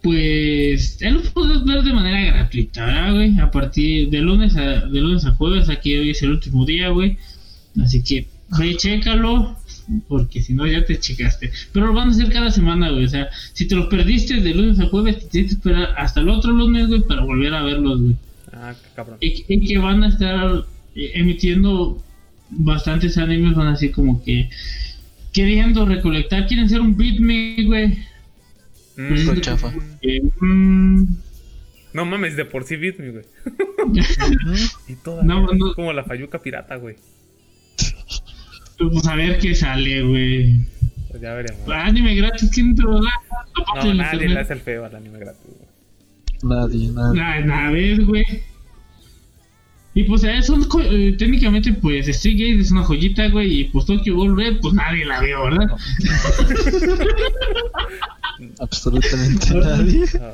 pues él lo puedes ver de manera gratuita, ¿verdad, güey? A partir de lunes a, lunes a jueves, aquí hoy es el último día, güey. Así que ve y chécalo, porque si no ya te checaste. Pero lo van a hacer cada semana, güey. O sea, si te los perdiste de lunes a jueves, te tienes que esperar hasta el otro lunes, güey, para volver a verlos, güey. Ah, qué cabrón. Y, y que van a estar eh, emitiendo bastantes animes, van así como que queriendo recolectar, quieren ser un beatme, güey. Mm, Con chafa. Mm, No mames, de por sí Beat Me, güey. Y toda No, no. como la Fayuca pirata, güey. Pues a ver qué sale, güey. Pues ya veremos. Anime gratis, ¿quién te lo da? No, nadie le hace el feo al anime gratis, güey. Nadie, nadie. Nah, ves, güey. Y pues eh, son eh, técnicamente pues Street Gate es una joyita, güey, y pues Tokyo Ghoul Red pues nadie la vio, ¿verdad? Absolutamente nadie. Ah,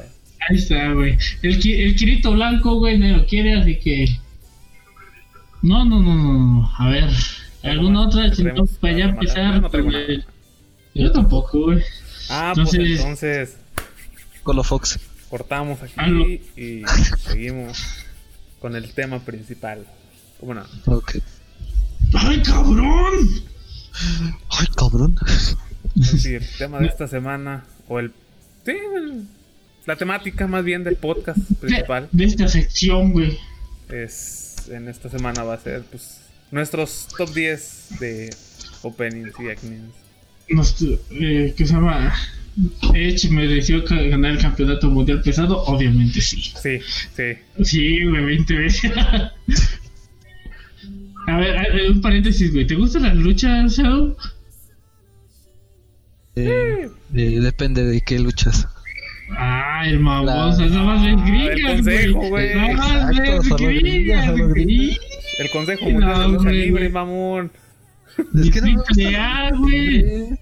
Ahí está, güey. El, qui- el Kirito blanco, güey, no lo quiere, así que... No, no, no, no, no. A ver, ¿alguna otra? Si no, Tenemos para ya empezar. Yo no. Yo tampoco, güey. Ah, pues Entonces- entonces Colo Fox. cortamos aquí Algo. y seguimos con el tema principal. ¿Cómo no? Ok. ¡Ay, cabrón! Ay, cabrón. Sí, el tema de esta semana, o el. Sí, el- la temática más bien del podcast principal, De, de esta sección, güey. es. En esta semana va a ser, pues. Nuestros top 10 de openings y openings. Nos, eh, que se llama Edge mereció ganar el campeonato mundial pesado, obviamente sí. Sí, sí. Sí, güey, 20 veces. A ver, a ver, un paréntesis, güey. ¿Te gustan las luchas, Shadow? Eh, eh, depende de qué luchas. Ah, el mamón, La- o sea, nada más ves Ah, gringas, güey. Nada más ves gringas, gringas. El Consejo No, Mundial de Lucha güey. Libre, mamón. Es que no me güey.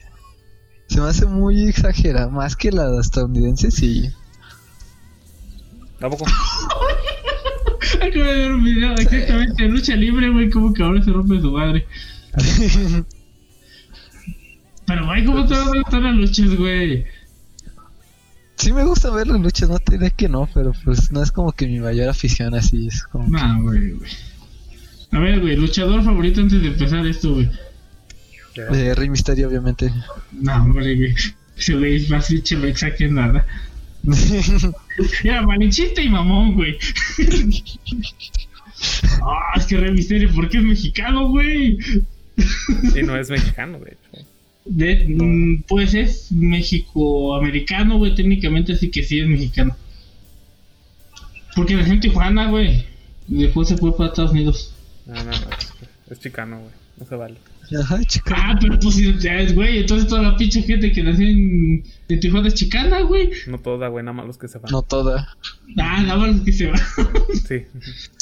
Se me hace muy exagerada, más que la estadounidense, sí. ¿Tampoco? Acabo de ver un video exactamente de lucha libre, güey, como que ahora se rompe su madre. Pero, güey, ¿cómo te van a gustar las luchas, güey? sí me gusta ver las luchas, no te diré que no, pero pues no es como que mi mayor afición así, es como... No, güey, güey. A ver, güey, luchador favorito antes de empezar esto, güey. De Rey Mysterio, obviamente. No, hombre, güey. Ese güey es más pinche mexa que nada. Era malinchista y mamón, güey. Ah, es que Rey Misterio, ¿por qué es mexicano, güey? Y no es mexicano, de hecho. De, mm, pues es México-americano, güey, técnicamente así que sí es mexicano. Porque nació en Tijuana, güey. Y después se fue para Estados Unidos. No, no, no. es- Es chicano, güey. No se vale. Ajá. Ah, pero pues si ya es, güey. Entonces toda la pinche gente que nació en, en Tijuana es chicana, güey. No toda, güey, nada más los que se van. No toda. Ah, nada más los que se van. Sí.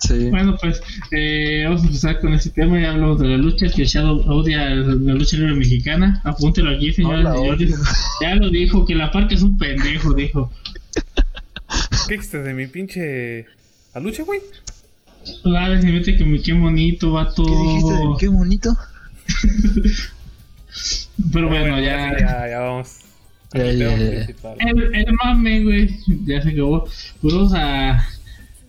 Sí. bueno, pues eh, vamos a empezar con este tema. Ya hablamos de la lucha. Que Shadow odia la lucha libre mexicana. Apúntelo aquí, No señores. Ya lo dijo, que la parca es un pendejo, dijo. ¿Qué dijiste de mi pinche. ¿A lucha, güey? Vale, se mete que me qué bonito, vato. ¿Qué dijiste? Qué bonito. Pero bueno, ya. ya, ya vamos. El, el mame, güey. Ya se acabó. Pues vamos a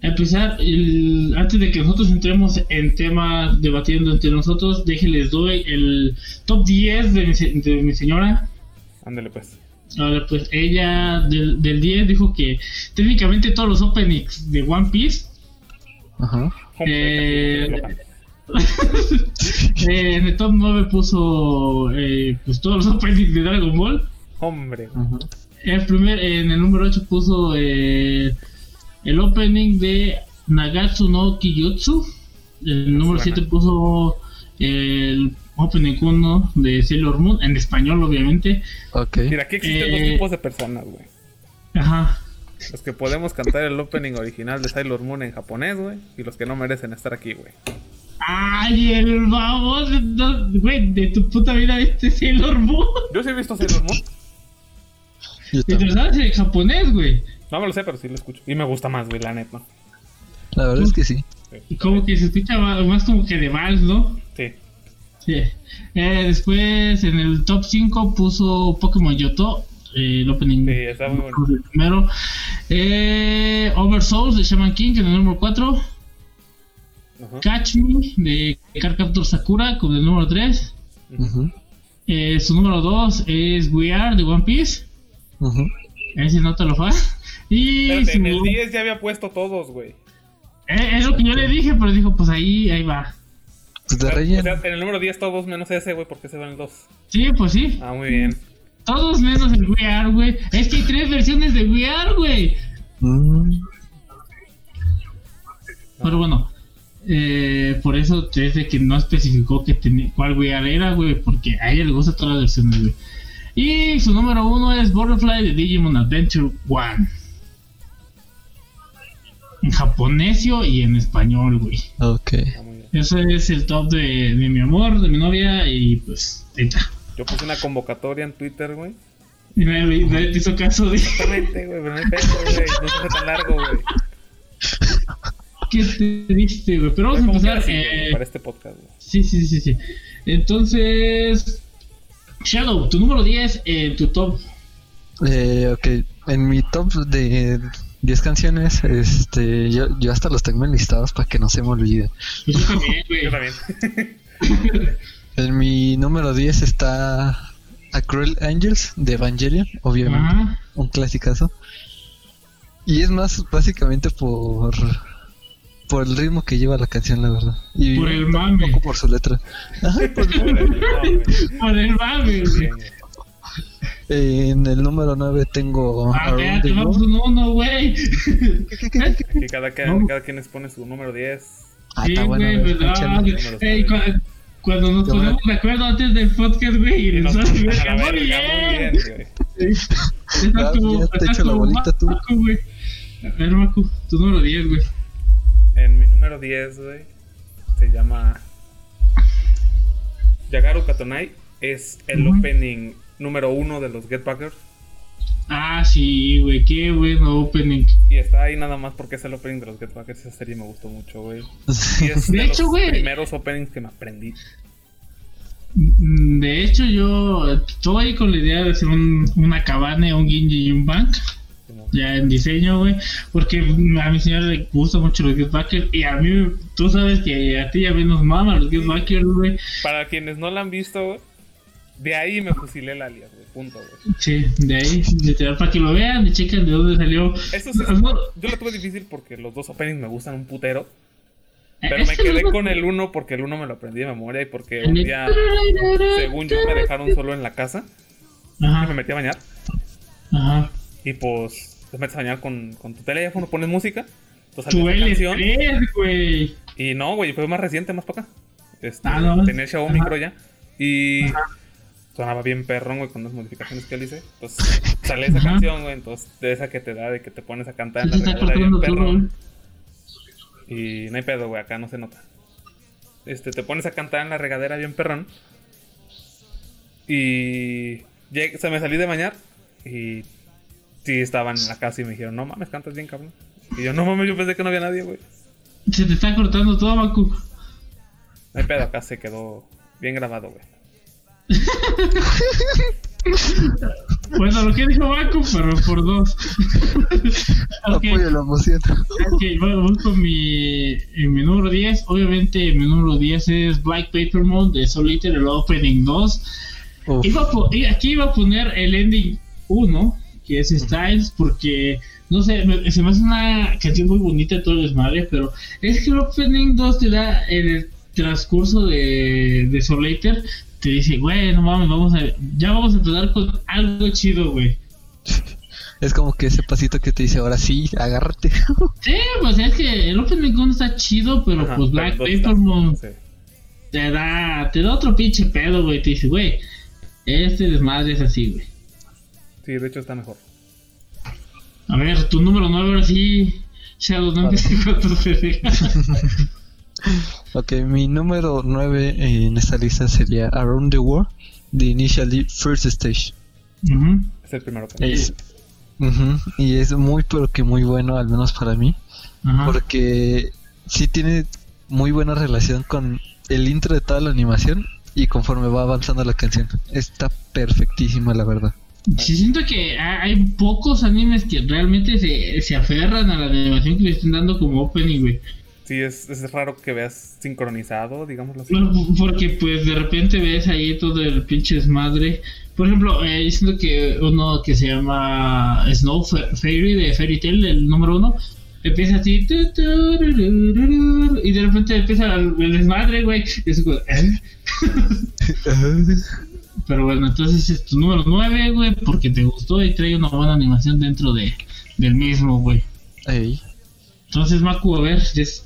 empezar. el- antes de que nosotros entremos en temas debatiendo entre nosotros, déjenles doy el top 10 de mi, se- de mi señora. Ándale, pues. Ahora, pues ella del, del 10 dijo que técnicamente todos los openings de One Piece Ajá. Eh, eh, en el top 9 puso eh, pues todos los openings de Dragon Ball. Hombre. Ajá. El primer, en el número 8 puso eh, el opening de Nagatsu no Kiyotsu. El número suena. 7 puso el opening 1 de Sailor Moon, en español obviamente. Mira, Ok. aquí existen Eh, dos tipos de personas, güey. Ajá. Los que podemos cantar el opening original de Sailor Moon en japonés, güey. Y los que no merecen estar aquí, güey. Ay, el vamos, no, güey, de tu puta vida viste Sailor Moon. Yo sí he visto Sailor Moon. Y te lo sabes en japonés, güey. No me lo sé, pero sí lo escucho. Y me gusta más, güey, la neta. La verdad es que sí. Y como que se escucha más, más como que de vals, ¿no? Sí. Sí. Eh, después en el top 5 puso Pokémon Yoto, eh, el opening. Sí, está muy bueno. el Primero. Eh, Oversouls de Shaman King en el número 4. Ajá. Catch Me de Cardcaptor Sakura con el número 3. Ujú, Eh, su número 2 es We Are de One Piece. ujú. Ese no te lo fa. Y Espérate, su- en el 10 ya había puesto todos, güey. Eh, es lo que yo le dije, pero dijo, pues ahí, ahí va. Pues de O sea, relleno. en el número 10 todos menos ese, güey, porque se van el 2. Sí, pues sí. Ah, muy bien. Todos menos el Are, güey. Es que hay tres versiones de Are, güey. Mm, Pero bueno, eh, por eso es de que no especificó que cuál Are era, güey, porque a ella le gusta todas las versiones, güey. Y su número uno es Butterfly de Digimon Adventure 1. En japonesio y en español, güey. ok. Ese es el top de, de mi amor, de mi novia, y pues, ahí está. Yo puse una convocatoria en Twitter, güey. Y nadie, nadie te hizo caso de Exactamente, güey, pero no hay güey. No se tan largo, güey. qué te diste, güey. Pero vamos a empezar. quiera, sí, eh, güey, para este podcast, güey. Sí, sí, sí, sí. Entonces, Shadow, tu número 10 en tu top. Eh, ok. En mi top de 10 canciones, este, yo, yo hasta los tengo enlistados para que no se me olvide. Yo también, güey. Yo también. En mi número 10 está A Cruel Angels de Evangelion, obviamente. Ajá. Un clasicazo. Y es más básicamente por por el ritmo que lleva la canción, la verdad. Y Por el un mame. poco por su letra. Ajá, por el mame. Por el mame. En el número 9 tengo Ah, the te vamos un uno, güey. Aquí cada, que- No. cada quien les pone su número 10. Ah, Sí, está bueno. pues, ey, cuando nos ponemos de acuerdo antes del podcast, güey, y nos- nos la muy verga, bien. muy bien, güey. Estás Ah, como- ya te estás echo la como bolita tú. Macu, güey. A ver, Macu, tu número 10, güey. En mi número 10, güey, se llama Yagaru Katonai. Es el Ujú. opening número uno de los Get Backers. Ah, sí, güey, qué bueno opening. Y está ahí nada más porque es el opening de los Get Backers. Esa serie me gustó mucho, güey. Sí. Y es De de, hecho, los güey. primeros openings que me aprendí. Mm, De hecho, yo estoy con la idea de hacer un, una cabana, un Ginji y un bank. Ya en diseño, güey. Porque a mi señora le gusta mucho los Get Backers. Y a mí, tú sabes que a ti ya nos mama los Get Backers, güey. Para quienes no la han visto, güey, de ahí me fusilé el alias. Punto, güey. Sí, de ahí, literal, para que lo vean y chequen de dónde salió. Eso sí, No, yo la tuve difícil porque los dos openings me gustan un putero. es Pero me que quedé con el uno porque el uno me lo aprendí de memoria y porque un día, según yo, me dejaron solo en la casa y me Ajá, metí a bañar. ajá. Y pues te metes a bañar con, con tu teléfono, pones música. Entonces Tu canción. L3, güey. Y no, güey, fue más reciente, más para acá. Este, Ah, no. tenía el Xiaomi, Ajá. creo ya. Y sonaba bien perrón, güey, con las modificaciones que él hice. Pues sale esa Ajá. canción, güey. Entonces, de esa que te da, de que te pones a cantar en la regadera bien perrón. Y no hay pedo, güey, acá no se nota. Este, te pones a cantar en la regadera bien perrón. Y se me salí de bañar y sí estaban en la casa y me dijeron, no mames, cantas bien, cabrón. Y yo, no mames, yo pensé que no había nadie, güey. Se te está cortando todo, Macu. No hay pedo, acá se quedó bien grabado, güey. Bueno, lo que dijo Macu, pero por dos. ok, Apoyo la emoción. ok, vamos con mi, en mi número 10. Obviamente, mi número 10 es Black Paper Moon de Soul Eater, el Opening 2. Uf, Iba aquí iba a poner el ending 1, que es Styles, porque no sé, me- se me hace una canción muy bonita todo el desmadre, pero es que el Opening 2 te da en el transcurso de, de Soul Eater, te dice, güey, no mames, vamos a, ya vamos a empezar con algo chido, güey. es como que ese pasito que te dice, ahora sí, agárrate. Sí, pues es que el Opening 1 está chido, pero Ajá, pues Black dos Paper Moon sí. te da, te da otro pinche pedo, güey, te dice, güey, este desmadre es así, güey. Sí, de hecho está mejor. A ver, tu número 9 ahora sí. Shadow, no Vale. empieces con tus pendejadas. Ok, mi número 9 en esta lista sería Around the World, The Initially First Stage. Es el primero que Es- Ujú, y es muy, pero que muy bueno, al menos para mí, porque sí tiene muy buena relación con el intro de toda la animación y conforme va avanzando la canción. Está perfectísima, la verdad. Sí, siento que ha- hay pocos animes que realmente se, se aferran a la animación que le estén dando como opening, güey. Sí, es, es raro que veas sincronizado, digámoslo así. Bueno, porque pues de repente ves ahí todo el pinche desmadre. Por ejemplo, eh, yo siento que uno que se llama Snow Fa- Fairy de Fairy Tail, el número uno, empieza así y de repente empieza el, el desmadre, güey. Y es como, ¿eh? Pero bueno, entonces es tu número 9, güey, porque te gustó y trae una buena animación dentro de, del mismo, güey. Ey, Entonces, Maku, a ver,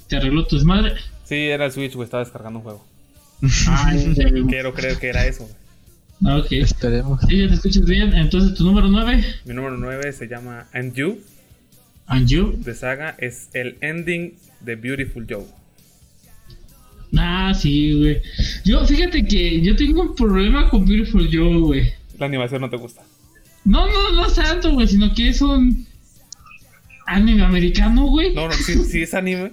te arregló tu desmadre. Sí, era el Switch, güey, estaba descargando un juego. Ay, Quiero creer que era eso. güey. ok. esperemos. Sí, ya te escuchas bien. Entonces, tu número 9, Mi número 9 se llama And You, and you. de Saga. Es el ending de Beautiful Joe. Ah, sí, güey. Yo, fíjate que yo tengo un problema con Beautiful Joe, güey. La animación no te gusta. No, no, no es tanto, güey, sino que es un anime americano, güey. No, no, sí, sí es anime.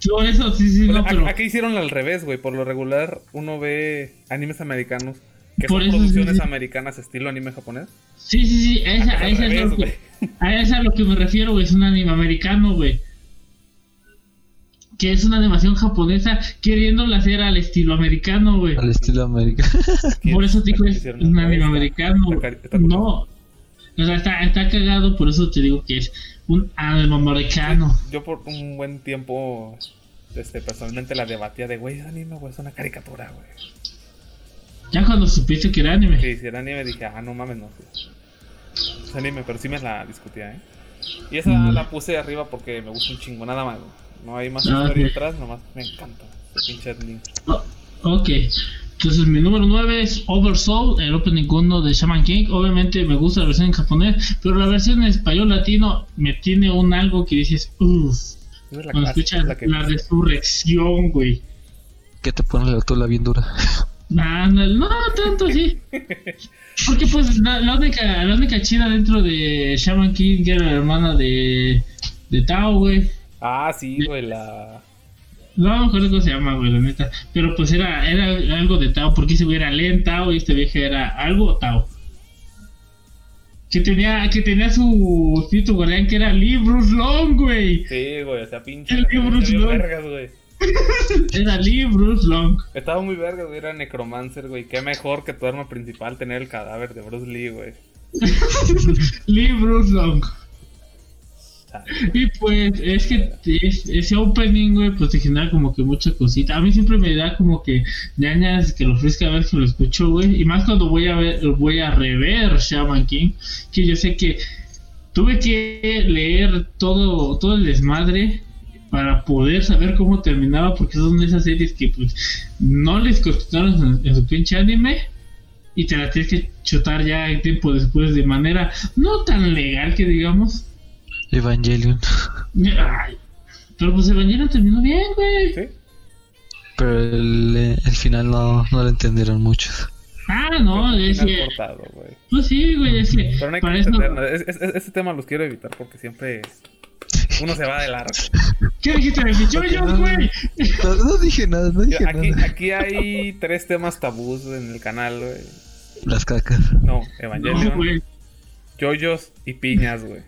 Yo eso, sí, sí, sea, no, a- pero... Aquí hicieron al revés, güey. Por lo regular, uno ve animes americanos que Por son eso, producciones sí, sí. americanas estilo anime japonés. Sí, sí, sí, a esa, a es esa lo que, a esa es a lo que me refiero, güey, es un anime americano, güey. que es una animación japonesa queriéndola hacer al estilo americano, güey. Al estilo americano. Por eso te digo, es un anime americano. está cari- está no. O sea, está, está cagado, por eso te digo que es un americano. Yo por un buen tiempo, este, personalmente la debatía de, güey, es anime, güey, es una caricatura, güey. Ya cuando supiste que era anime. Sí, si era anime dije, ah, no mames, no. sí. Es anime, pero sí me la discutía, ¿eh? Y esa Mm. la puse arriba porque me gusta un chingo, nada más, güey. No hay más Ah, historia ok. detrás, nomás me encanta. Este pinche. Oh, ok. Entonces mi número 9 es Oversoul, el opening 1 de Shaman King. Obviamente me gusta la versión en japonés, pero la versión en español latino me tiene un algo que dices, uff. Esa es la Cuando escuchas es la que la resurrección, güey. ¿Qué te pone la tula bien dura? Nah, no, no tanto así. Porque pues la, la única la única chida dentro de Shaman King era la hermana de, de Tao, güey. Ah, sí, güey, la... No me acuerdo cómo se llama, güey, la neta. Pero pues era, era algo de Tao, porque ese güey era Len Tao y este viejo era algo Tao. Que tenía, que tenía su espíritu guardián que era Lee Bruce Long, güey. Sí, güey, o sea, pinche... El bien no. vergas, güey. Era Lee Bruce Long. Estaba muy vergas, güey, era Necromancer, güey. Qué mejor que tu arma principal tener el cadáver de Bruce Lee, güey. Lee Bruce Long. Y pues es que es- ese opening, güey, pues te genera como que mucha cosita. A mí siempre me da como que ñañas que lo ofrezca a ver que lo escucho, güey. Y más cuando voy a ver, voy a rever Shaman King, que yo sé que tuve que leer todo, todo el desmadre para poder saber cómo terminaba, porque son esas series que pues no les costaron en, en su pinche anime. Y te la tienes que chutar ya el tiempo después de manera no tan legal que digamos. Evangelion. Ay, pero pues Evangelion terminó bien, güey. ¿Sí? Pero el, eh, el final no, no lo entendieron muchos. Ah, no, es que. cortado, güey. Pues sí, güey, es que. Pero no hay que entender nada. Es- es- es- Este tema los quiero evitar porque siempre uno se va de largo. ¿Qué dijiste de Yoyos, güey? No, no dije nada, no dije Aquí, nada. aquí hay tres temas tabús en el canal, güey. Las cacas. No, No, Evangelion, yoyos y piñas, güey.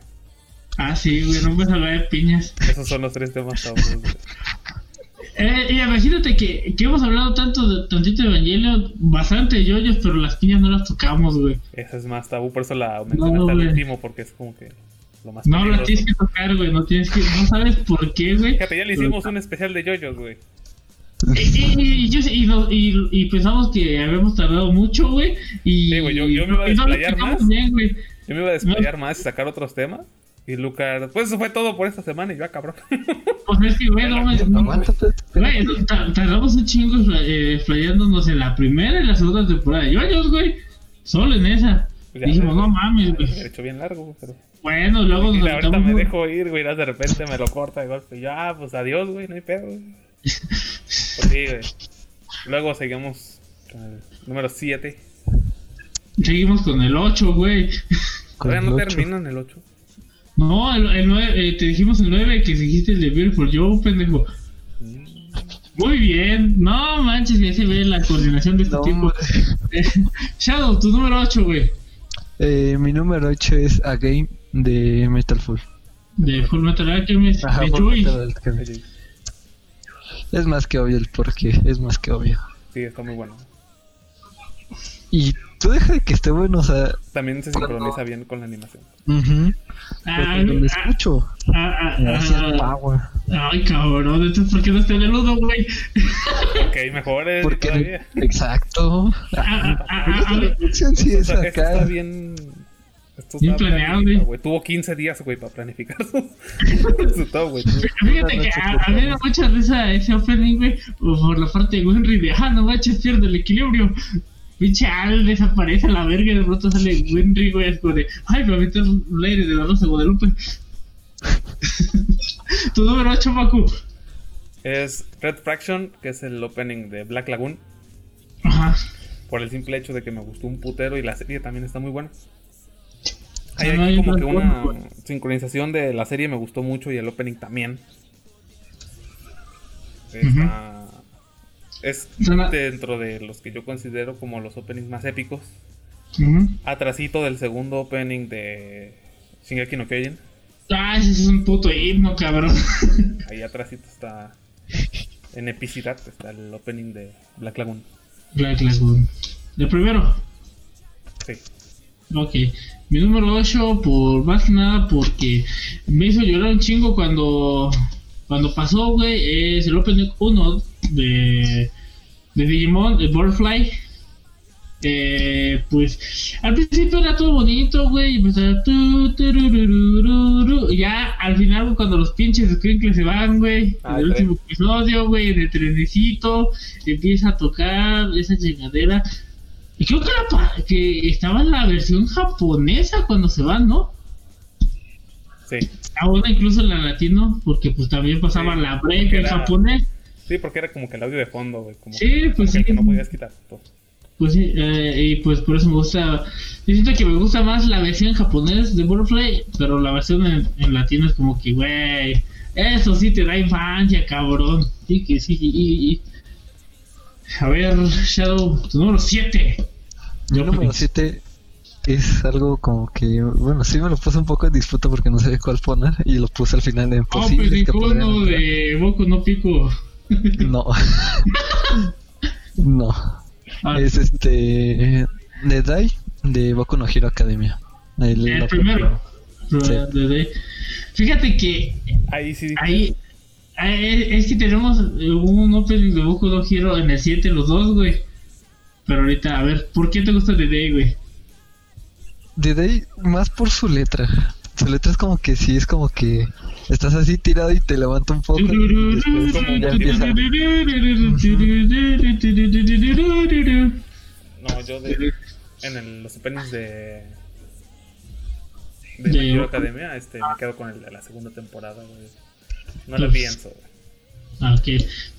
Ah, sí, güey, no puedes hablar de piñas. Esos son los tres temas tabús, güey. Eh, imagínate que, que hemos hablado tanto de tantito de Evangelion, bastante Yoyos, pero las piñas no las tocamos, güey. Esa es más tabú, por eso la mencioné No, hasta el último, porque es como que lo más No las tienes que tocar, güey, no tienes que. No sabes por qué, güey. Fíjate, ya le hicimos un especial de yoyos, güey. Y, y, y y, no- y- y pensamos que habíamos tardado mucho, güey. Y, Sí, güey, yo- yo me iba a no desplayar más. bien. Yo me iba a desplayar más y sacar otros temas. Y Lucas, pues eso fue todo por esta semana y yo, cabrón. Pues es que, güey, no, me- no, Aguántate. güey, tardamos un chingo eh, flayándonos en la primera y la segunda temporada de Yoyos, güey. Solo en esa. Ya, Dijimos, no mames, güey. he hecho bien largo, güey, pero... Bueno, luego nos ahorita me dejo ir, güey, y de repente me lo corta de golpe. Y yo, ah, pues adiós, güey, no hay pedo, güey. Pues sí, güey. Luego seguimos con el número 7. Seguimos con el 8, güey. Con Todavía no terminan el 8. No, el, el 9, te dijimos el 9 que dijiste el de Beautiful Joe, pendejo. Muy bien. No manches, ya se ve la coordinación de este No, tipo. Eh, Shadow, tu número 8, güey. Eh, mi número 8 es A Game de Metal Full. De Full Metal Alchemist. Ajá, de. Metal Alchemist. Es más que obvio el porqué, es más que obvio. Sí, está muy bueno. Y tú deja de que esté bueno, o sea. También se sincroniza bien con la animación. ujú, Ah, porque ah, escucho. ah, ah, ah, power. Ay, cabrón, entonces ¿por qué no está en el 1, güey? Ok, mejores Porque todavía. Exacto. Sí es esto está acá. bien. Esto Bien planeado, güey. Tuvo 15 días, güey, para planificar su, top, güey. Fíjate que a, mí me da mucha risa ese opening, güey, por la parte de Winry de, ah, no manches, pierde el equilibrio. Pinche Al desaparece a la verga y de pronto sale Winry, güey, es como de, ay, me aventó un aire de la Rosa de Guadalupe. tu número 8, Maku. Es Red Fraction, que es el opening de Black Lagoon. Ajá. Por el simple hecho de que me gustó un putero y la serie también está muy buena. Hay no, aquí como que una sincronización de la serie me gustó mucho y el opening también. Está- Es Suena- dentro de los que yo considero como los openings más épicos. Ujú. Atrasito del segundo opening de Shingeki no Kyojin. Ah, ese es un puto himno, cabrón. Ahí atrásito está En epicidad está el opening de Black Lagoon. Black Lagoon. ¿El primero? Sí. Ok. Mi número 8, por más que nada, porque me hizo llorar un chingo cuando cuando pasó, güey, es el Opening 1 de, de Digimon, de Butterfly. Eh, pues al principio era todo bonito, güey, empezaba tu, ya al final cuando los pinches squinkles se van, güey, Ah, en el último episodio, güey, en el trenecito, empieza a tocar esa chingadera. Y creo que, estaba en la versión japonesa cuando se van, ¿no? Sí. Ahora incluso en la latino, porque pues también pasaba Sí, la break en japonés. Sí, porque era como que el audio de fondo, güey. Como, Sí, como pues el sí. que no podías quitar. todo. Pues sí, eh, y pues por eso me gusta. Yo siento que me gusta más la versión en japonés de Butterfly, pero la versión en, en latino es como que, güey, eso sí te da infancia, cabrón. Sí, que sí. Y, y- A ver, Shadow, tu número 7. Mi número 7 es algo como que, bueno, sí me lo puse un poco en disputa porque no sabía cuál poner y lo puse al final de Oh, imposible. pues que podían ninguno de Boku no Pico. No. no. Ah, Es este. The Dai de Boku no Hero Academia. El, primero. Sí. De- de- Fíjate que Ahí sí. Ahí, ahí- es que tenemos un opening de Boku no Hero en el 7 los dos, güey. Pero ahorita, a ver, ¿por qué te gusta The Day, güey? The Day más por su letra. Su letra es como que sí, es como que estás así tirado y te levanta un poco. y después como ya empieza. No, yo de, en el- los openings de. De, Hero Academia, este, me quedo con el de la segunda temporada, güey. No la pienso, güey. Ah, Ok.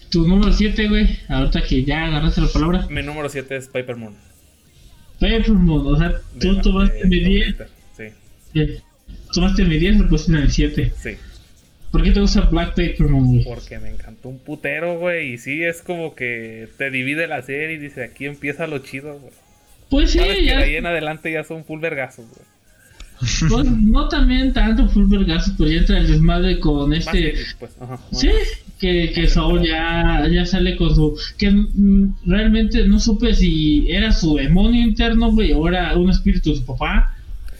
Tu número 7, güey. Ahorita que ya agarraste la palabra. Mi número 7 es Piper Moon. Paper Moon, o sea, de tú la- tomaste de mi 10. Tom Sí, eh, Tomaste mi 10 y lo pusiste en el 7. sí. ¿Por qué te gusta Black Paper güey? Porque me encantó un putero, güey. Y sí, es como que te divide la serie y dice: aquí empieza lo chido, güey. Pues sí, Sabes que de ya. ahí en adelante ya son full vergazos, güey. Pues no también tanto full vergazo, pero ya entra el desmadre con este. pues, ajá. Sí, que, que Saúl ya, ya sale con su. Que mm, realmente no supe si era su demonio interno, güey, o era un espíritu de su papá.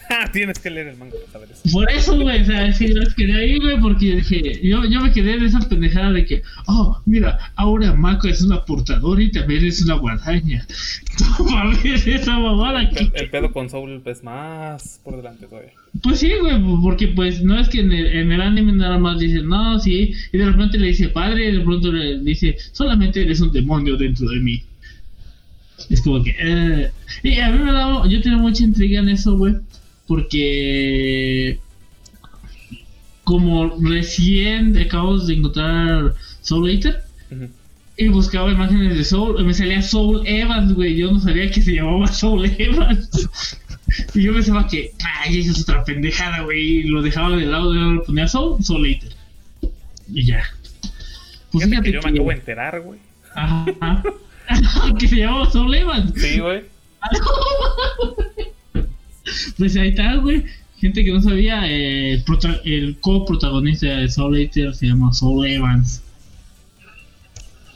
Tienes que leer el manga para saber eso. Por eso, güey, o sea, es que yo quedé ahí, güey, porque dije, yo, yo me quedé en esa pendejada de que, oh, mira, ahora Mako es una portadora y también es una guadaña. Mames, esa mamada El, aquí. el pedo con Soul es más por delante todavía. Pues sí, güey, porque pues no es que en el, en el anime nada más dice, no, sí, y de repente le dice padre, y de pronto le dice, solamente eres un demonio dentro de mí. Es como que, eh, y a mí me da, yo tengo mucha intriga en eso, güey, porque como recién acabamos de encontrar Soul Eater, Ujú. y buscaba imágenes de Soul, me salía Soul Evans, güey, yo no sabía que se llamaba Soul Evans. Y yo pensaba que, ay, esa es otra pendejada, güey. Y lo dejaba de lado, y luego le ponía Soul, Soul Eater. Y ya. Pues Fíjate fíjate que yo me acabo de enterar, güey. Ajá. que se llamaba Soul Evans. Sí, güey. Pues ahí está, güey. Gente que no sabía, eh, el, el coprotagonista de Soul Eater se llama Soul Evans.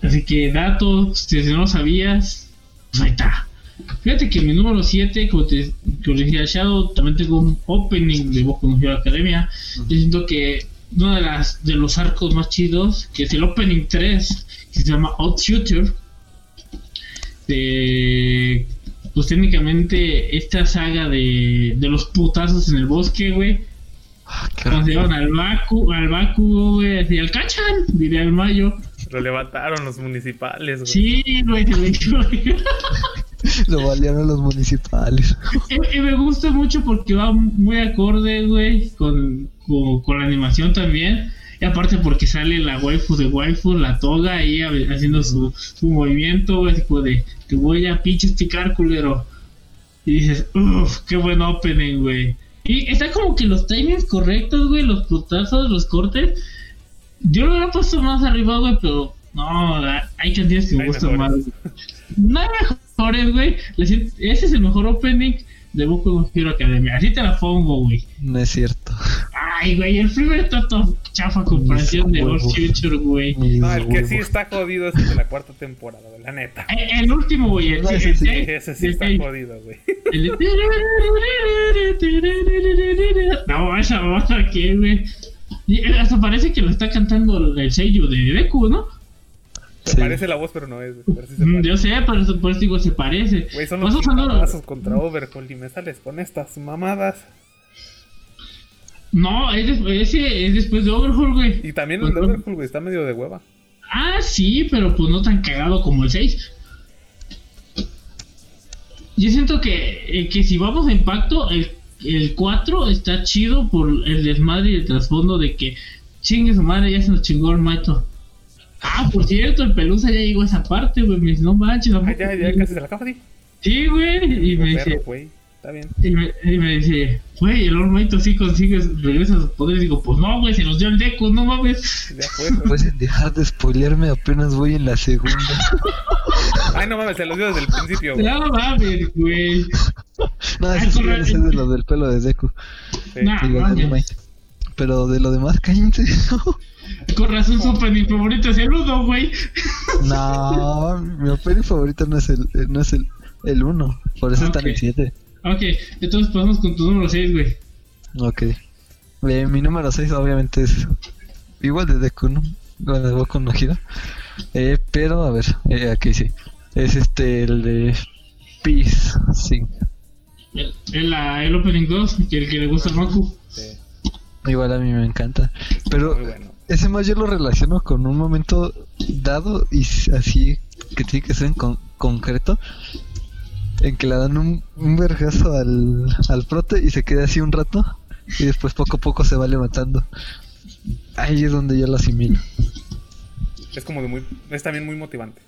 Así que datos, si no lo sabías, pues ahí está. Fíjate que mi número 7, como te como decía Shadow, también tengo un opening de Boku no Academia. Yo siento que uno de, las, de los arcos más chidos, que es el opening 3, que se llama Outshooter, de, pues técnicamente esta saga de, de los putazos en el bosque, güey. Ah, Cuando se llevan al Baku, al Baku, güey, así al cachan, diría el Mayo. Lo levantaron los municipales, güey. Sí, güey, se le dijo, güey. Lo valieron los municipales. Y, y me gusta mucho porque va muy acorde, güey, con, con, con la animación también. Y aparte porque sale la waifu de waifu, la toga ahí haciendo su, su movimiento, güey, tipo de te voy a pinches picar, culero. Y dices, uff, qué buen opening, güey. Y está como que los timings correctos, güey, los putazos, los cortes. Yo lo hubiera puesto más arriba, güey, pero no, la- hay canciones que me gustan más. No hay mejores, güey. Ese es el mejor opening de Boku no Hero Academia. Así te la pongo, güey. No es cierto. Ay, güey, el primer está todo chafa a comparación de Ghost Future, güey. No, el que sí está jodido es el de la cuarta temporada, güey, la neta. El, el último, güey, el, No, el ese sí, Ese sí el está jodido, güey. El de- No, esa mamada que, güey. Y eh, hasta parece que lo está cantando el sello de Deku, ¿no? Se Sí. parece la voz, pero no es, güey. Pero sí se Mm. Yo sé, pero eso- por eso digo, se parece. Güey, son los madrazos contra Overhaul y me sales con estas mamadas. No, es des- ese es después de Overhaul, güey. Y también el de Overhaul, güey, está medio de hueva. Ah, sí, pero pues no tan cagado como el 6. Yo siento que, eh, que si vamos a impacto, el, el 4 está chido por el desmadre y el trasfondo de que chingue su madre, ya se nos chingó el macho. Ah, por cierto, el pelusa ya llegó a esa parte, güey. Me dice, no manches, Ah, tampoco- ya, ya casi se la acaba, sí. Sí, güey. Y me Perro, dice, güey. Está bien. y me, y me dice, güey, el Ormaito sí consigue, regresa a sus poderes. Digo, pues no, güey, se los dio el Deku, no mames. Fue, güey. Pueden dejar de spoilearme, apenas voy en la segunda. Ay, no mames, se los dio desde el principio, güey. No mames, güey. No, eso sí ser de lo del pelo de Deku. Sí. Nah. Digo, mames. Pero de lo demás, cállense. Con razón su opening favorito es el Udo, güey. no, mi opening favorito no es el, eh, no es el, el 1. Por eso está en el Ok. 7. Ok, entonces pasamos con tu número 6, güey. Ok. Eh, mi número 6 obviamente es igual de Deku, ¿no? Igual de Boku no Hero. Eh, pero, a ver, eh, aquí sí. Es este, el de Peace, sí. El, el, el opening 2, que el que le gusta a Maku. Igual a mí me encanta. Pero bueno. ese más yo lo relaciono con un momento dado y así que tiene que ser en con- concreto. En que le dan un, un vergazo al, al prote y se queda así un rato. Y después poco a poco se va levantando. Ahí es donde yo lo asimilo. Es como de muy. Es también muy motivante.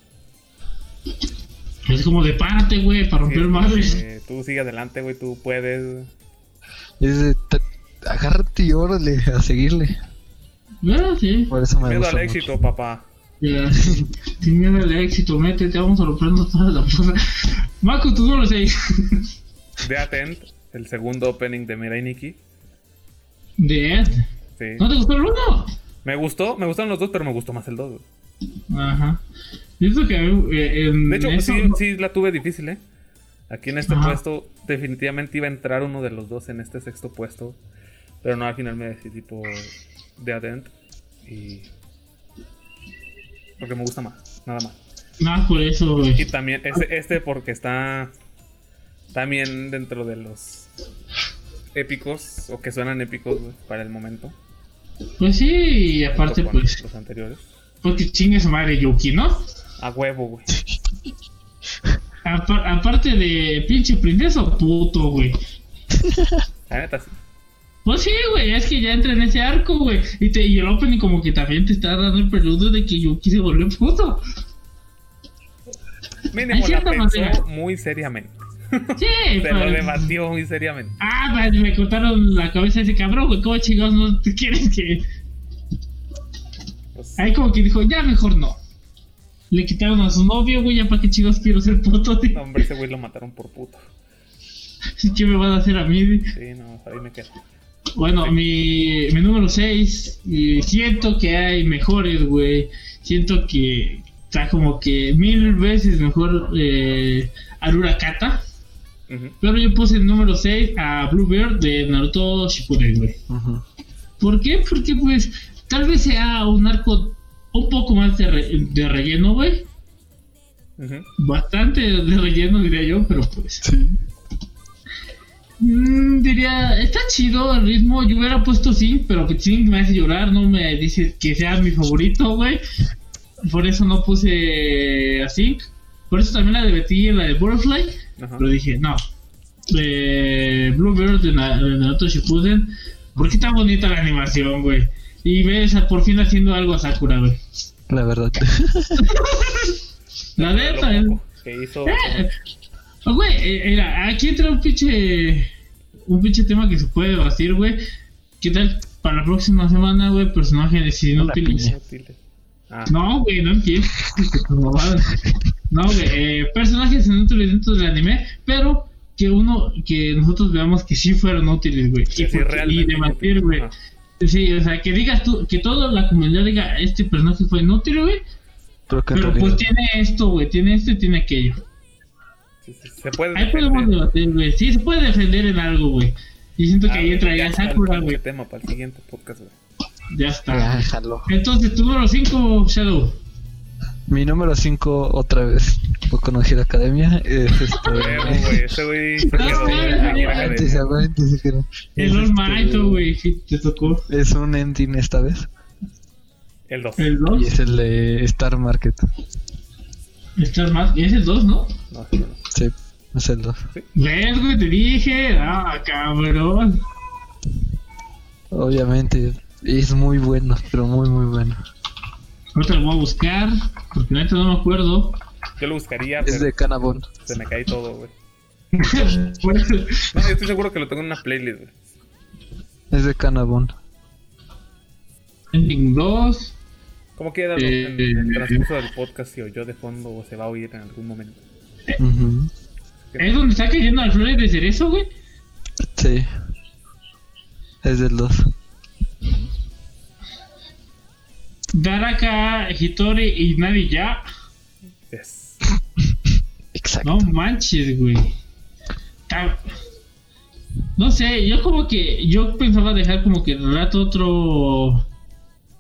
Es como de párate, güey, para romper Sí, madres. eh, tú sigue adelante, güey, tú puedes. Es de, agárrate y órale a seguirle. Ah, sí. Por eso me Miedo gusta al mucho. éxito, papá. Ya, sin miedo al éxito, métete, vamos a rompernos toda la cosa. Maku, tu número 6. De Atent, el segundo opening de Mirai Nikki. De Ed. Sí. ¿No te gustó el 1? Me gustó, me gustaron los dos, pero me gustó más el 2. güey. Ajá. Que eh, en De hecho, eso- sí, sí la tuve difícil, ¿eh? Aquí en este Ajá. puesto, definitivamente iba a entrar uno de los dos en este sexto puesto. Pero no, al final me decidí por de Atent. Y. Porque me gusta más, nada más. Más por eso, güey. Y también, este, este porque está también dentro de los épicos, o que suenan épicos güey, para el momento. Pues sí, y aparte, pues, Los anteriores. porque chingue su madre Yuki, ¿no? A huevo, güey. Apa- aparte de pinche princesa o puto, güey. La neta, sí. Pues sí, güey, es que ya entra en ese arco, güey. Y, te, y el opening como que también te está dando el peludo de que Yuki se volvió puto. Mínimo la pensó muy seriamente. Sí, Se pero- lo debatió muy seriamente. Ah, pues, me cortaron la cabeza de ese cabrón, güey. ¿Cómo chingados no te quieres que.? Pues, Ahí como que dijo, ya mejor no. Le quitaron a su novio, güey, ya para qué chingados quiero ser puto, tío. no, hombre, ese güey lo mataron por puto. ¿Qué me van a hacer a mí? Sí, no, ahí me quedo. Bueno, mi, mi número 6, siento que hay mejores, güey. Siento que está como que mil veces mejor eh, Arura Kata. Pero yo puse el número 6 a Bluebird de Naruto Shippuden, güey. Ujú. ¿Por qué? Porque pues tal vez sea un arco un poco más de, re- de relleno, güey. Ujú. Bastante de relleno, diría yo, pero pues... Sí. Mm, diría, está chido el ritmo. Yo hubiera puesto Zinc, pero que Zinc me hace llorar. No me dice que sea mi favorito, güey. Por eso no puse a Zinc. Por eso también la de Betty y la de Butterfly. Ajá. Pero dije, no. Eh, Bluebird de, Na- de Naruto Shippuden. Porque está bonita la animación, güey. Y ves a- por fin haciendo algo a Sakura, güey. La verdad. La neta, eh. que hizo. Eh, oh, güey, eh, mira, aquí entra un pinche. Un pinche tema que se puede debatir, güey. ¿Qué tal para la próxima semana, güey? Personajes inútiles. Ah, No, güey, no entiendo. no, güey, eh, personajes inútiles dentro del anime, pero que uno, que nosotros veamos que sí fueron útiles, güey. Sí, y debatir, güey. Ajá. Sí, o sea, que digas tú, que toda la comunidad diga, este personaje fue inútil, güey. Pero pues tiene esto, güey, tiene esto y tiene aquello. Sí, sí, Se puede Ahí podemos defender. debatir, güey. Sí, se puede defender en algo, güey. Y siento que Ah, ahí entra ya ya está el Sakura, güey. tema para el siguiente podcast, güey. Ya está. Ya, jalo. Entonces, tu número 5, Shadow. Mi número 5, otra vez, Boku no Hero Academia, es este... Ese güey la que no. El Es, All este, Might, güey, que te tocó. Es un ending esta vez. El 2. El Y 2. es el de Star Market. Estás más. Y es el 2, ¿no? No, no, no. Sí, es el 2. ¿Ves, güey? Te dije. Ah, cabrón. Obviamente, es muy bueno, pero muy, muy bueno. Ahorita lo voy a buscar. Porque neta no me acuerdo. Yo lo buscaría, Es de Canabon. se me cae todo, güey. No, yo estoy seguro que lo tengo en una playlist, güey. Es de Canabon. Ending 2. Como quiera, lo- Eh, en el transcurso del podcast se oyó de fondo o se va a oír en algún momento. ¿Es donde está cayendo las flores de cerezo, güey? Sí. Es del 2. Daraka, Hitori y Nadi ya. Yes. Exacto. No manches, güey. No sé, yo como que. Yo pensaba dejar como que el rato otro.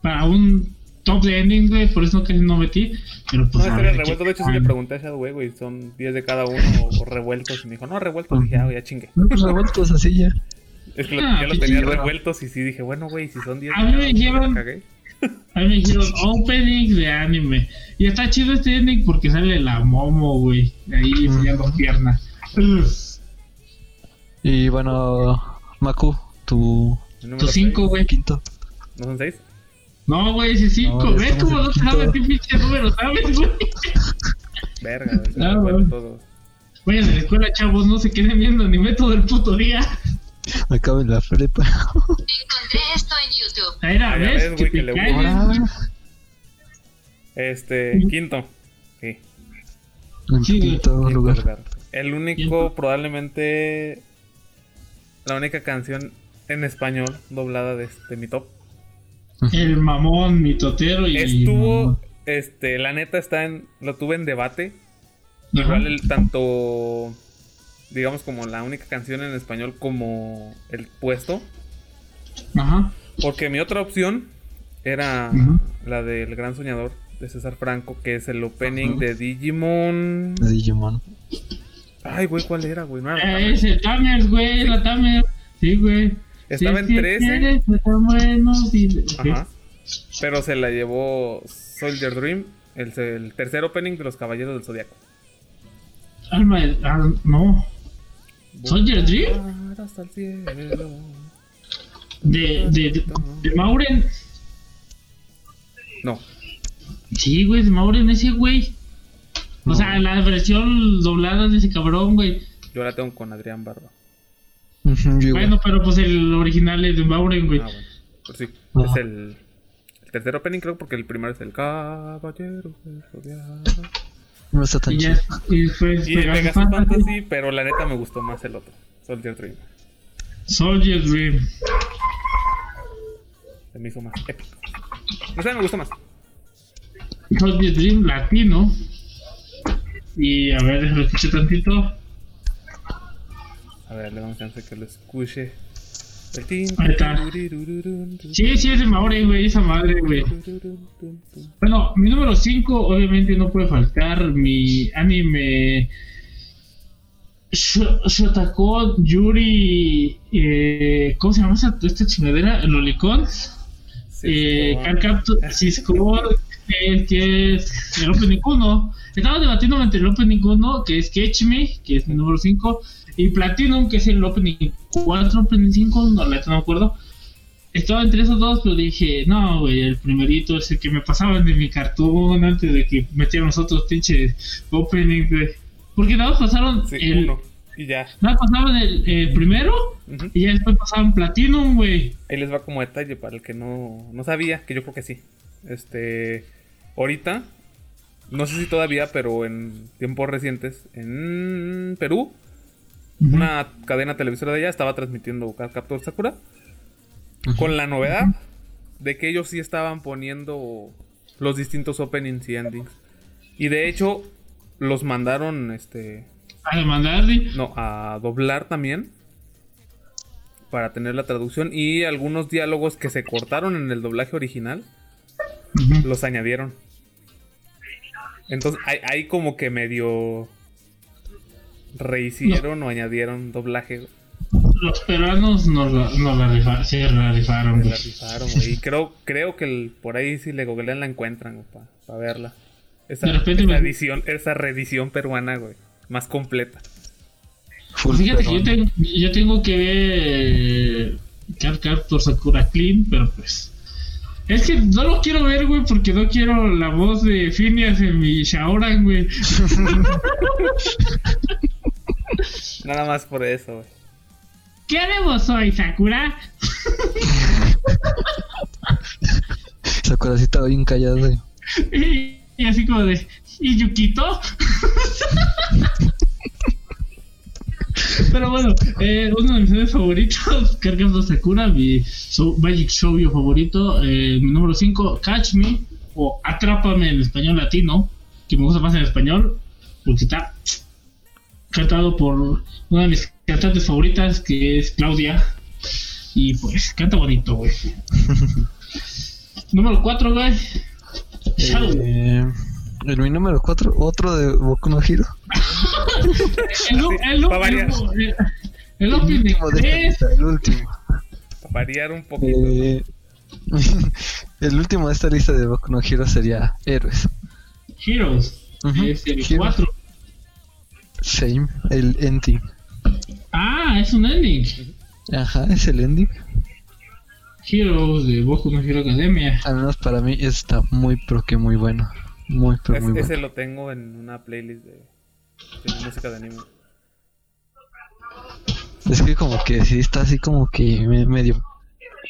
Para un top de ending, güey. Por eso casi no metí. Pero No, pues. estaría ver, revuelto. ¿qué De hecho, sí le pregunté a ese güey, güey. Son 10 de cada uno o, o revueltos. Y me dijo, no, revueltos. Dije, ah, ya chingue. No, pues revueltos así ya. Es que lo- Ah, los qué tenía revueltos y sí dije, bueno, güey, si son 10 A mí me llevan- cagué. A mí me dijeron openings de anime. Y está chido este ending porque sale la Momo, güey. Ahí enseñando pierna. Ugh. Y bueno, Maku, tu Tu 5, seis. güey. quinto. ¿No son 6? No, güey, 5. No, ¿Ves cómo en no sabes qué pinche número sabes, güey? Verga, Ah, fue güey. todo. Vayan a la escuela, chavos, no se queden viendo anime todo el puto día. Me acabo en la prepa. Encontré esto en YouTube. Ahí era, Ah, ¿ves? ves, güey, que que te le calles. Este, quinto. Sí. en Sí, quinto lugar. lugar. El único, Quinto. probablemente. La única canción en español doblada de, de mi top. El mamón, mi totero y. Estuvo. Este, la neta está en. Lo tuve en debate. Ajá. Igual el tanto. Digamos como la única canción en español como el puesto. Ajá. Porque mi otra opción era Ujú. la del Gran Soñador de César Franco, que es el opening Ajá. de Digimon. De Digimon. Ay, güey, ¿cuál era, güey? No era la Eh, es el Tamers, güey, la Tamers. Sí, güey. Estaba Sí, en sí, 13. quieres, tan bueno, sí. Ajá. Pero se la llevó Soldier Dream, el, el tercer opening de los Caballeros del Zodiaco. Alma ah, no. ¿Soldier Dream? Volar hasta el cielo. De, de, de, de Mauren. No, Sí, güey, de Mauren ese güey. O No. sea, la versión doblada de ese cabrón, güey. yo la tengo con Adrián Barba. Yo igual. Bueno, pero pues el original es de Mauren, güey. Ah, bueno. Pues sí, Ah. es el, el tercer opening, creo, porque el primero es el Caballero. No está tan Y chido. ya, y después Y Pegasus Fantasy, Fantasy, pero la neta me gustó más el otro, Soldier Dream. Soldier Dream. Se me hizo más épico. No sé, me gustó más. Soldier Dream latino. Y a ver, déjalo escuché tantito. A ver, le damos chance que lo escuche. Ahí está. Sí, sí, es de Mauren, güey, esa madre, güey. Bueno, mi número 5, obviamente no puede faltar mi anime Sh- Shotako Yuri. Eh, ¿Cómo se llama esta, esta chingadera? Lolicon. Sí, Eh, Cisco, eh, que es el Opening 1. Estaba debatiendo entre el Opening 1, que es Catch Me, que es mi número 5, y Platinum, que es el Opening 4, Opening 5, no, no me acuerdo. Estaba entre esos dos, pero dije, no, güey, el primerito es el que me pasaban de mi cartoon antes de que metieran los otros pinches openings, güey. Porque nada más pasaron Sí, el. uno. Y ya. Nada más pasaban el, el primero y ya después pasaban Platinum, güey. Ahí les va como detalle para el que no, no sabía, que yo creo que sí. Este, ahorita, no sé si todavía, pero en tiempos recientes, en Perú, Una cadena televisora de allá estaba transmitiendo Captor Sakura. Con la novedad de que ellos sí estaban poniendo los distintos openings y endings. Y de hecho, los mandaron, este, A demandar, sí. no, a doblar también. Para tener la traducción. Y algunos diálogos que se cortaron en el doblaje original. Los añadieron. Entonces, hay, hay como que medio. Rehicieron o añadieron doblaje. Los peruanos nos la, nos la rifa- se la rifaron, Se güey. la rifaron, güey. Y creo, creo que el- por ahí si le googlean la encuentran, para verla. Esa, De repente esa me- edición, esa reedición peruana, güey. Más completa. Full Pues Fíjate que yo, tengo- yo tengo que ver Card Captor Sakura Clean, pero pues. Es que no lo quiero ver, güey, porque no quiero la voz de Phineas en mi Shaoran, güey. Nada más por eso, güey. ¿Qué haremos hoy, Sakura? Esa coracita bien callada. Y, y así como de. ¿Y Yukito? Pero bueno, eh, uno de mis animes favoritos, Card Captor Sakura, mi so- Magic Shoujo favorito, eh, mi número 5, Catch Me, o Atrápame en español latino, que me gusta más en español, porque está cantado por una de mis cantantes favoritas, que es Claudia, y pues canta bonito, güey. número 4, güey. Shadow. Eh, en mi número 4, otro de Boku no Hero. El, el, el, el, el El opening último de esta es lista, el último. Para variar un poquito. Eh, el último de esta lista de Boku no Hero sería Héroes. Heroes. Ujú, Es el Heroes. 4. Same, el ending. Ah, es un ending. Ajá, es el ending. Heroes de Boku no Hero Academia. Al menos para mí está muy, pero que muy bueno. Muy, pero Es- muy ese bueno. lo tengo en una playlist de, de música de anime. Es que como que sí está así como que me- medio...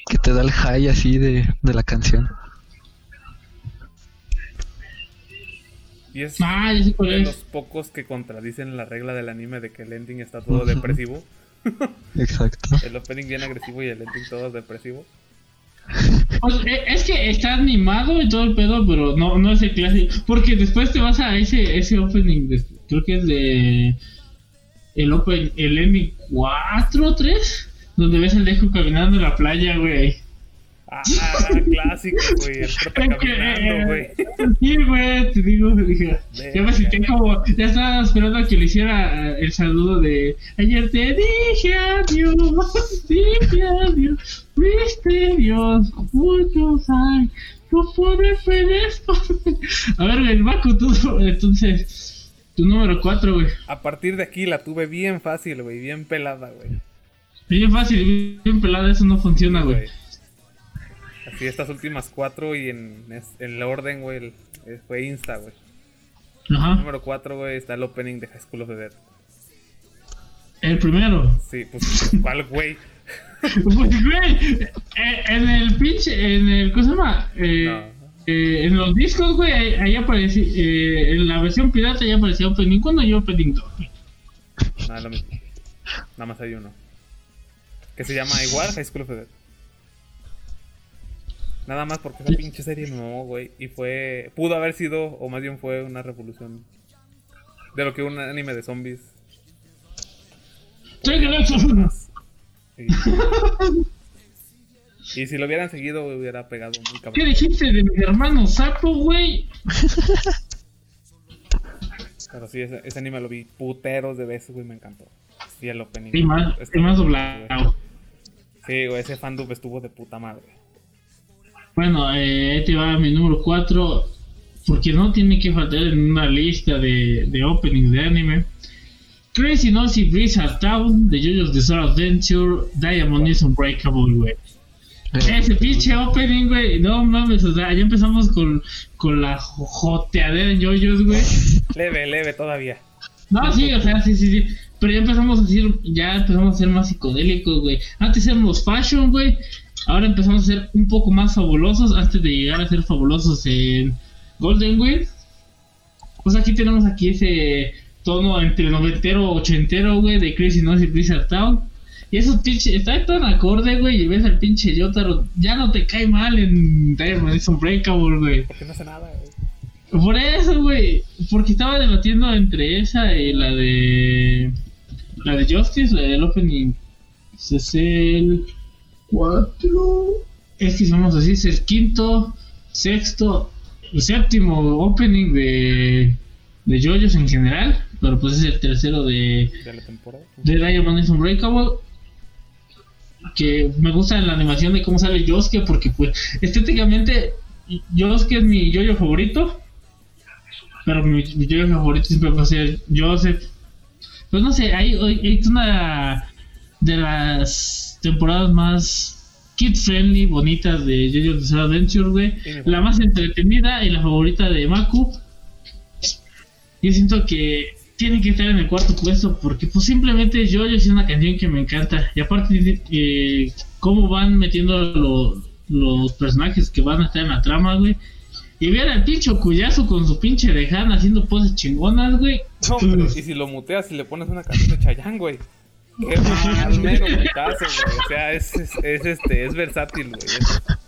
Que te da el high así de, de la canción. Y es Ah, de es. los pocos que contradicen la regla del anime de que el ending está todo depresivo. Exacto. El opening bien agresivo y el ending todo depresivo. Eh, es que está animado y todo el pedo, pero no, no es el clásico. Porque después te vas a ese, ese opening, de- creo que es de. El open, el ending 4 o 3, donde ves el Deku caminando en la playa, güey. Ah, clásico, güey. El prota caminando, güey. eh, Sí, güey, te digo, dije, ya me sentí como, ya estaba esperando a que le hiciera eh, el saludo de ayer te dije adiós, dije adiós, misterios, muchos hay, tu poder fue después. A ver, el Baku, tú, entonces, tu número 4, güey. A partir de aquí la tuve bien fácil, güey. Bien pelada, güey. Bien fácil, bien pelada, eso no funciona, güey. Así estas últimas cuatro y en, en el orden, güey, eh, fue Insta, güey. Ajá, Número 4, güey, está el opening de High School of the Dead. el primero. Sí, pues, ¿cuál, güey? Pues, güey, eh, en el pinche, en el, ¿cómo se llama? Eh, No. eh, en los discos, güey, ahí, ahí aparecía, eh, en la versión pirata ya aparecía Opening 1 y Opening 2. güey. Nada, lo mismo. Nada más hay uno. Que se llama igual High School of the Dead. Nada más porque esa pinche serie me mamó, güey. Y fue. Pudo haber sido, o más bien fue una revolución. De lo que un anime de zombies. Soy Galaxo. Y, y si lo hubieran seguido, güey, hubiera pegado muy ¿Qué cabrón. dijiste de mi hermano Sapo, güey? Pero sí, ese, ese anime lo vi puteros de veces, güey, me encantó. Sí, el opening. Y más, y más doblado. Sí, güey, ese fandub estuvo de puta madre. Bueno, eh, ahí te va mi número 4. Porque no tiene que faltar en una lista de, de openings de anime. Crazy Nosy Blizzard Town, de JoJo's Bizarre Adventure, Diamond is Unbreakable, güey. Ese pinche opening, güey. No mames, o sea, ya empezamos con, con la jo- joteadera en JoJo's, güey. Leve, leve todavía. No, sí, o sea, sí, sí, sí. Pero ya empezamos a decir, ya empezamos a ser más psicodélicos, güey. Antes éramos fashion, güey. Ahora empezamos a ser un poco más fabulosos antes de llegar a ser fabulosos en Golden Wind. Pues aquí tenemos aquí ese tono entre noventero ochentero, güey, de Crazy Nosy Blizzard Town. Y esos pinches, está tan acorde, güey, y ves al pinche Yotaro, ya no te cae mal en Diamond is Unbreakable, güey. Porque no hace nada, güey. Por eso, güey, porque estaba debatiendo entre esa y la de... La de Justice, la del opening. Es el 4. Es que si vamos así, es el quinto, sexto, séptimo opening de, de JoJo's en general. Pero pues es el tercero de, De la temporada. de Diamond is Unbreakable. Que me gusta la animación de cómo sale Yosuke, porque pues estéticamente Yosuke es mi yoyo favorito. Pero mi, mi yoyo favorito siempre va a ser Joseph. Pues no sé, hay, hay- hay una de las temporadas más kid friendly, bonitas de JoJo's Adventure, güey. Sí, La más entretenida y la favorita de Maku. Yo siento que tiene que estar en el cuarto puesto porque pues simplemente yo es una canción que me encanta. Y aparte eh, cómo van metiendo lo- los personajes que van a estar en la trama, güey. Y ver al pinche cuyazo con su pinche lejana haciendo poses chingonas, güey. No, pero y si lo muteas y le pones una canción de Chayanne, güey. Qué mero putazo, güey. O sea, es, es, es, este, es versátil, güey.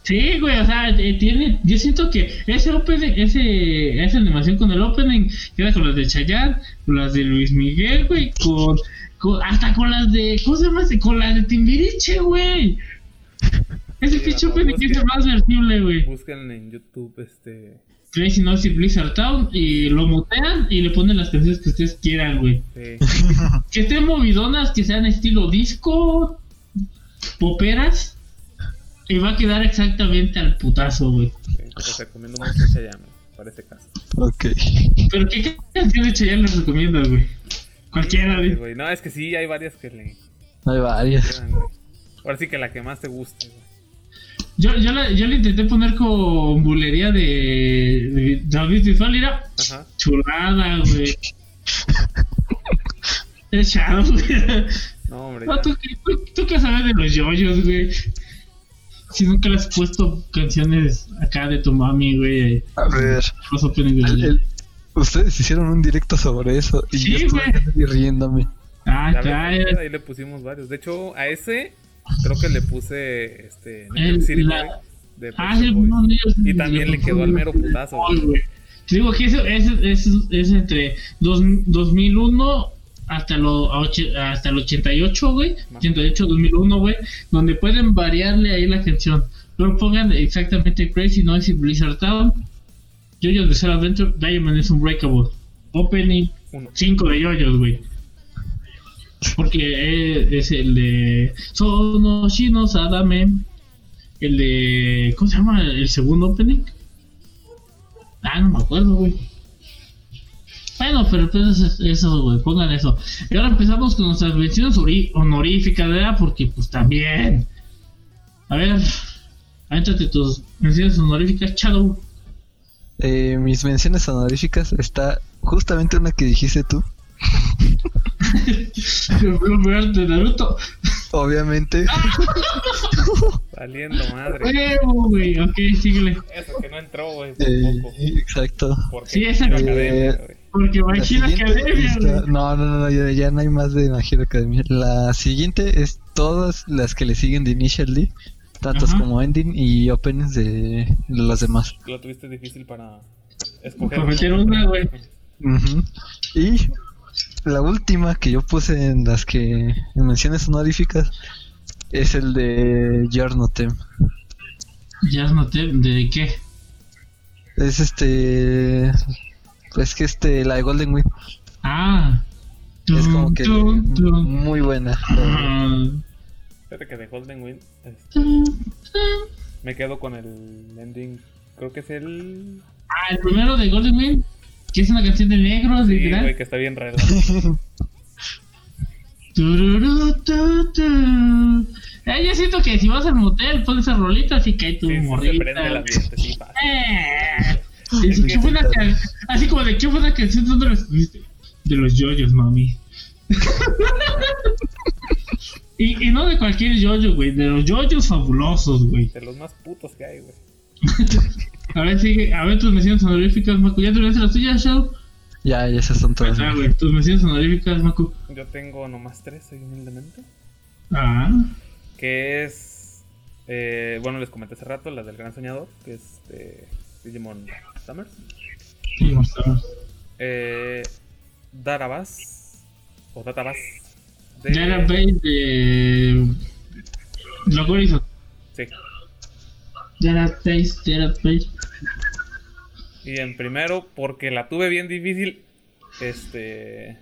Sí, güey, o sea, eh, tiene, yo siento que ese opening, ese, esa animación con el opening queda con las de Chayanne, con las de Luis Miguel, güey, con, con- hasta con las de, ¿cómo se llama? Con las de Timbiriche, güey. Ese pinche opening es el más vertible, güey. Busquen en YouTube, este. Crazy Noisy Blizzard Town y lo mutean y le ponen las canciones que ustedes quieran, güey. Sí. Que estén movidonas, que sean estilo disco, poperas, y va a quedar exactamente al putazo, güey. sí, Les recomiendo mucho Chayanne, güey, para este caso. Ok. Pero ¿qué canción de Chayanne les recomiendas, güey? Cualquiera, güey. No, es que sí, hay varias que le Hay varias. Ahora sí que la que más te guste, güey. Yo, yo, la, yo le intenté poner con bulería de, de David Bisbal, era Ajá. chulada, güey. Es Shadow, güey. No, hombre. No. ¿tú, qué- tú, tú qué sabes de los yoyos, güey. Si nunca le has puesto canciones acá de tu mami, güey. A ver. Los openings de el- los el- ustedes hicieron un directo sobre eso y Sí, yo estuve güey. riéndome. Ah, Ya ahí le pusimos varios. De hecho, a ese creo que le puse este El- City la- de Ah, Boys. no, Y también le quedó al mero putazo. Te digo que eso es, es, es entre dos, 2001 hasta, lo, hasta el 88, güey. 88, 2001, güey. Donde pueden variarle ahí la canción. Pero pongan exactamente Crazy Noisy Blizzard Town. Yoyos de Zero Adventure, Diamond is Unbreakable. Opening Uno. 5 de yoyos, güey. Porque es, es el de Sono Shino Sadame. El de. ¿Cómo se llama el segundo opening? Ah, no me acuerdo, güey. Bueno, pero pues eso, güey, pongan eso. Y ahora empezamos con nuestras menciones honoríficas, ¿verdad? Porque pues también. A ver, avéntate tus menciones honoríficas, Shadow. Eh, mis menciones honoríficas está justamente una que dijiste tú. De Naruto. Obviamente. Valiendo madre. Huevo, güey. Ok, síguele. Eso que no entró, güey, eh, tampoco. exacto. Porque Sí, esa- Hero Academia, Eh, güey. Porque Imagina siguiente Academia, está-. No, no, no, ya, ya no hay más de My Hero Academia. La siguiente es todas las que le siguen de Initial D, tantos Ajá. como ending y openings de los demás. Lo tuviste difícil para escoger. Para meter una, güey. Ujú. Y la última que yo puse en las que en menciones honoríficas es el de Jornotem. Ya noté. ¿De qué? Es este. Pues que este, la de Golden Wind. Ah. Es como que tum, tum. muy buena. Fíjate que de Golden Wind este, Tum, tum. me quedo con el ending. Creo que es el. Ah, el primero de Golden Wind. Que es una canción de negros, Sí, literal. güey, que está bien raro. Tururú, tu, tu. Eh, yo siento que si vas al motel, pones esa rolita, así cae tu Sí, se morrita. prende sí. Eh. Dice, ¿qué buena can- Así como de qué buena canción ¿dónde la escribiste? De los yoyos, mami. y, y no de cualquier yoyo, güey, de los yoyos fabulosos, güey. De los más putos que hay, güey. A ver, sigue, a ver tus menciones honoríficas, Macu. ¿Ya terminaste las tuyas, Shadow? Ya, ya esas son todas. Ah, güey, tus menciones honoríficas, Macu. Yo tengo nomás tres, ahí humildemente. Ah, que es, eh, bueno, les comenté hace rato, la del Gran Soñador, que es de Digimon Summers. sí, mostramos. Eh, Darabas, o Databas, de- Ya era base de. Lo que hizo. Sí. Base. Y en primero, porque la tuve bien difícil, este,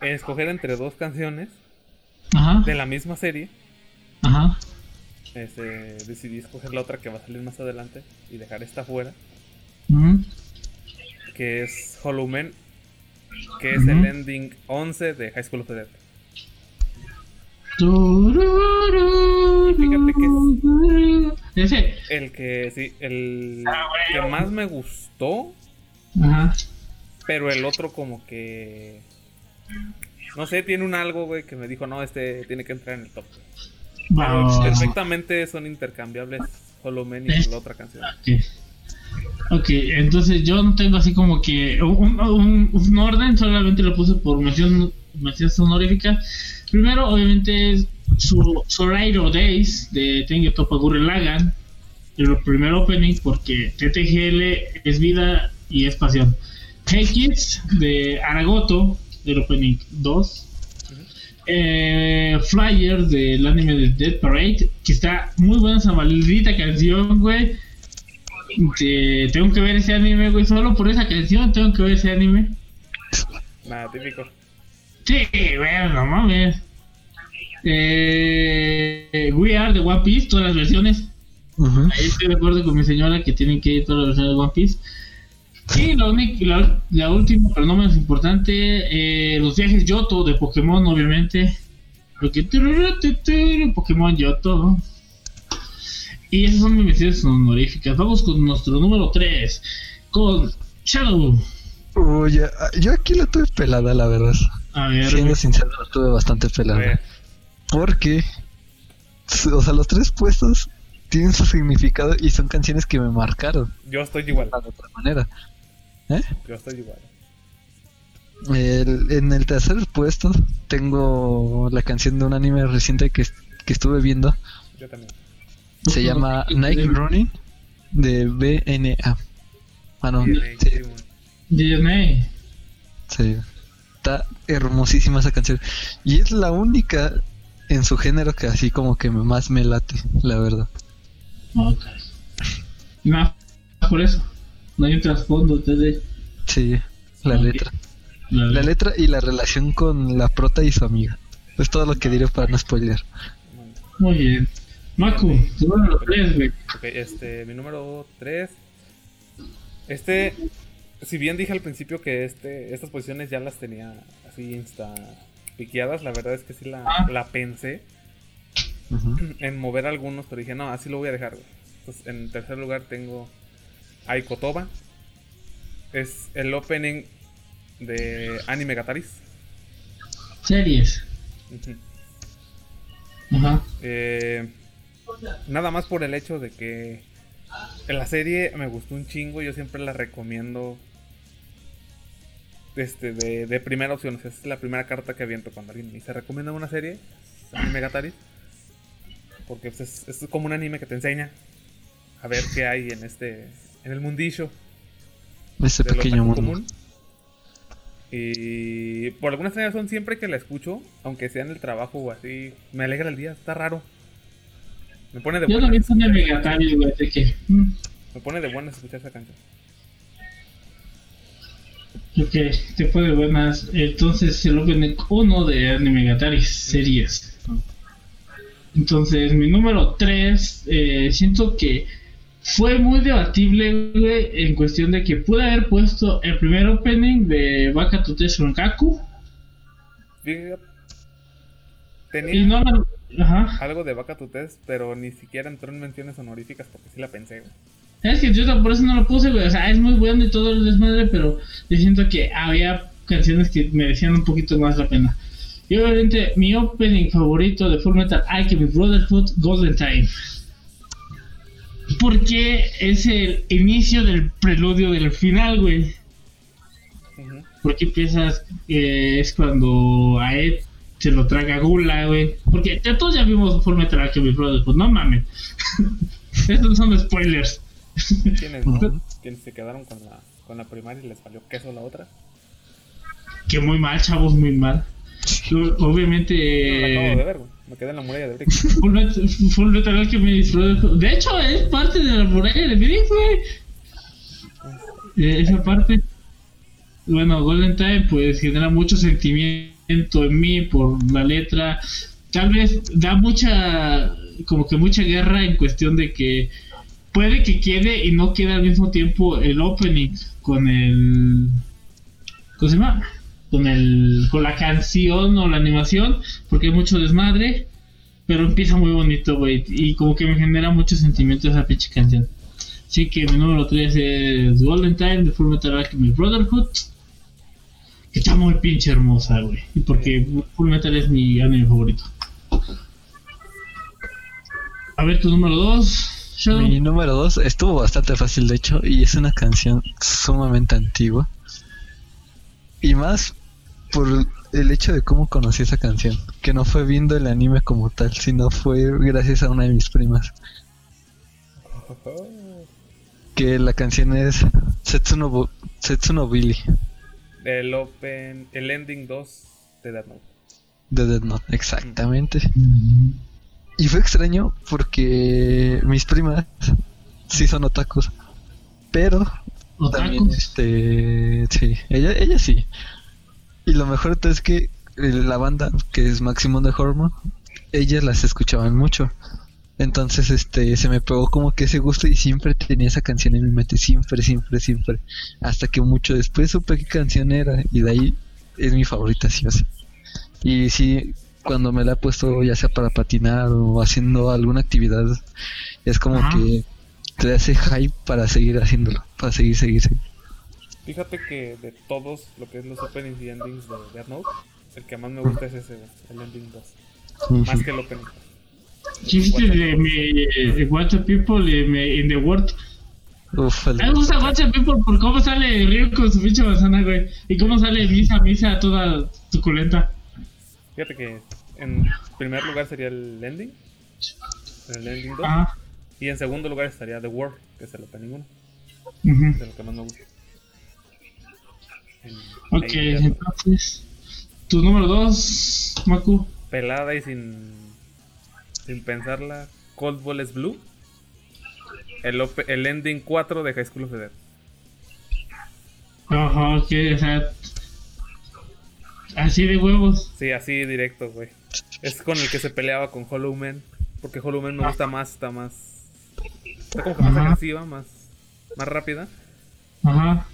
escoger entre dos canciones Ajá, de la misma serie. ajá. Este, decidí escoger la otra que va a salir más adelante y dejar esta fuera, ujú. que es Hollow Man, que es el Ujú. ending 11 de High School of the Dead. Fíjate que Ese. El que sí, el Ah, bueno. que más me gustó, Ajá. pero el otro como que no sé, tiene un algo, güey, que me dijo, "No, este tiene que entrar en el top." Pero perfectamente son intercambiables Hollow Man y Es- la otra canción. Ok. Ok, entonces yo no tengo así como que un, un- un orden, solamente lo puse por mención, menciones honoríficas. Primero, obviamente, es Sorairo Days de Tengue Topa Gurren Lagann. El primer opening, porque TTGL es vida y es pasión. Hey Kids de Aragoto, del opening 2. Eh, Flyer del anime de Dead Parade, que está muy buena esa maldita canción, güey. Te- tengo que ver ese anime, güey. Solo por esa canción tengo que ver ese anime. Nada, típico. Sí, güey, no mames. Eh, We Are de One Piece, todas las versiones. Ahí estoy de acuerdo con mi señora que tienen que ir todas las versiones de One Piece. Y la, única- la, la última, pero no menos importante, eh, los viajes Yoto de Pokémon, obviamente. Porque Pokémon Yoto. Y esas son mis menciones honoríficas. Vamos con nuestro número 3, con Shadow. Oye, ah, yo aquí la tuve pelada, la verdad. A ver, Siendo sincero, la tuve bastante A pelada. Porque, o sea, los tres puestos tienen su significado y son canciones que me marcaron yo estoy igual. de otra manera. Yo estoy igual. El- en el tercer puesto tengo la canción de un anime reciente que, que estuve viendo. Yo también. Se llama Night Running de BNA. Ah, no, sí. DNA. sí. Está hermosísima esa canción. Y es la única en su género que así como que me- más me late, la verdad. Ok. Más por eso. No hay un trasfondo de Sí, la letra. La letra y la relación con la prota y su amiga. Es todo lo que diré para no spoiler. Muy bien. Maku, tu número 3, güey. Ok, este, mi número 3. Este, si bien dije al principio que este, estas posiciones ya las tenía así insta piqueadas, la verdad es que sí la, Ah. la pensé en mover algunos, pero dije, no, así lo voy a dejar. güey. Entonces, en tercer lugar tengo Aikotoba. Es el opening de Anime Gataris. Series. Eh, nada más por el hecho de que en la serie me gustó un chingo, yo siempre la recomiendo este, de, de primera opción. o sea, es la primera carta que aviento cuando alguien me dice recomienda una serie, Anime Gataris. Porque pues, es, es como un anime que te enseña a ver qué hay en este en el mundillo Ese pequeño mundo. común. Y por alguna extraña razón, siempre que la escucho, aunque sea en el trabajo o así, me alegra el día, está raro. Me pone de Yo buenas. también soy escuchar- Megatario, güey, de que. mm, Me pone de buenas escuchar esa canción. Ok, te fue de buenas. Entonces, el opening 1 de Anime Gatari series. Entonces, mi número 3, siento que fue muy debatible, güey, en cuestión de que pude haber puesto el primer opening de Baka Tute Shunkaku. Tenía Y no. Ajá. algo de Vaca Tutes, pero ni siquiera entró en menciones honoríficas porque sí la pensé. güey. Es que yo por eso no lo puse, güey. O sea, es muy bueno y todo el desmadre, pero yo siento que había canciones que merecían un poquito más la pena. Y obviamente, mi opening favorito de Full Metal Alchemist Brotherhood, Golden Time. Porque es el inicio del preludio del final, güey. Porque empiezas, eh, es cuando Aed se lo traga Gula, güey. Porque ya todos ya vimos Full Metal Alchemist Brotherhood, no mames. Estos son spoilers. ¿Quiénes, no? ¿Quiénes se quedaron con la, con la primaria y les valió queso la otra? Que muy mal, chavos, muy mal. Obviamente. No, la acabo de ver, güey. Me quedé en la muralla de Brick. Metal, Full Metal Alchemist Brotherhood. De hecho, es parte de la muralla de Brick, güey. Eh, esa parte. Bueno, Golden Time, pues genera mucho sentimiento en mí por la letra. Tal vez da mucha. Como que mucha guerra en cuestión de que puede que quede y no quede al mismo tiempo el opening con el ¿cómo se llama? con el con la canción o la animación porque hay mucho desmadre pero empieza muy bonito güey y como que me genera mucho sentimiento esa pinche canción. Así que mi número 3 es Golden Time de Full Metal Alchemist Brotherhood que está muy pinche hermosa güey porque Full Metal es mi anime favorito. A ver tu número 2 mi número 2 estuvo bastante fácil de hecho y es una canción sumamente antigua. Y más por el hecho de cómo conocí esa canción, que no fue viendo el anime como tal, sino fue gracias a una de mis primas. Que la canción es Setsuno, Bo- Setsuno Billy El open, el ending 2 de Death Note. de Death Note, exactamente. Y fue extraño porque mis primas sí son otakus, pero también este sí, ella, ella sí. Y lo mejor es que eh, la banda que es Maximum de Hormone, ellas las escuchaban mucho. Entonces este se me pegó como que ese gusto y siempre tenía esa canción en mi mente, siempre, siempre, siempre. Hasta que mucho después supe qué canción era y de ahí es mi favorita sí o sí. Y sí, cuando me la he puesto ya sea para patinar o haciendo alguna actividad, es como Ajá. que te hace hype para seguir haciéndolo, para seguir, seguir, seguir. Fíjate que de todos lo que es los openings y endings de Death Note, el que más me gusta es ese, el ending 2. Más que el opening. Chiste de mi de What the People y me, in the World. Uf, el- me gusta What the People por cómo sale Ryu con su pinche manzana, güey. Y cómo sale Misa, Misa toda suculenta. Fíjate que en primer lugar sería el ending. El ending 2. Ah, Y en segundo lugar estaría The World, que es el opening 1. ujú. De lo que más me gusta. En- Ok, entonces. Tu número 2, Maku. pelada y sin, sin pensarla, Cold Ball es Blue. El, el ending 4 de High School of the Dead. Ajá, ok, o sea. Así de huevos. Sí, así directo, güey. Es con el que se peleaba con Hollow Man. Porque Hollow Man me gusta más, está más. Está como que más Ajá. agresiva, más, más rápida. Ajá.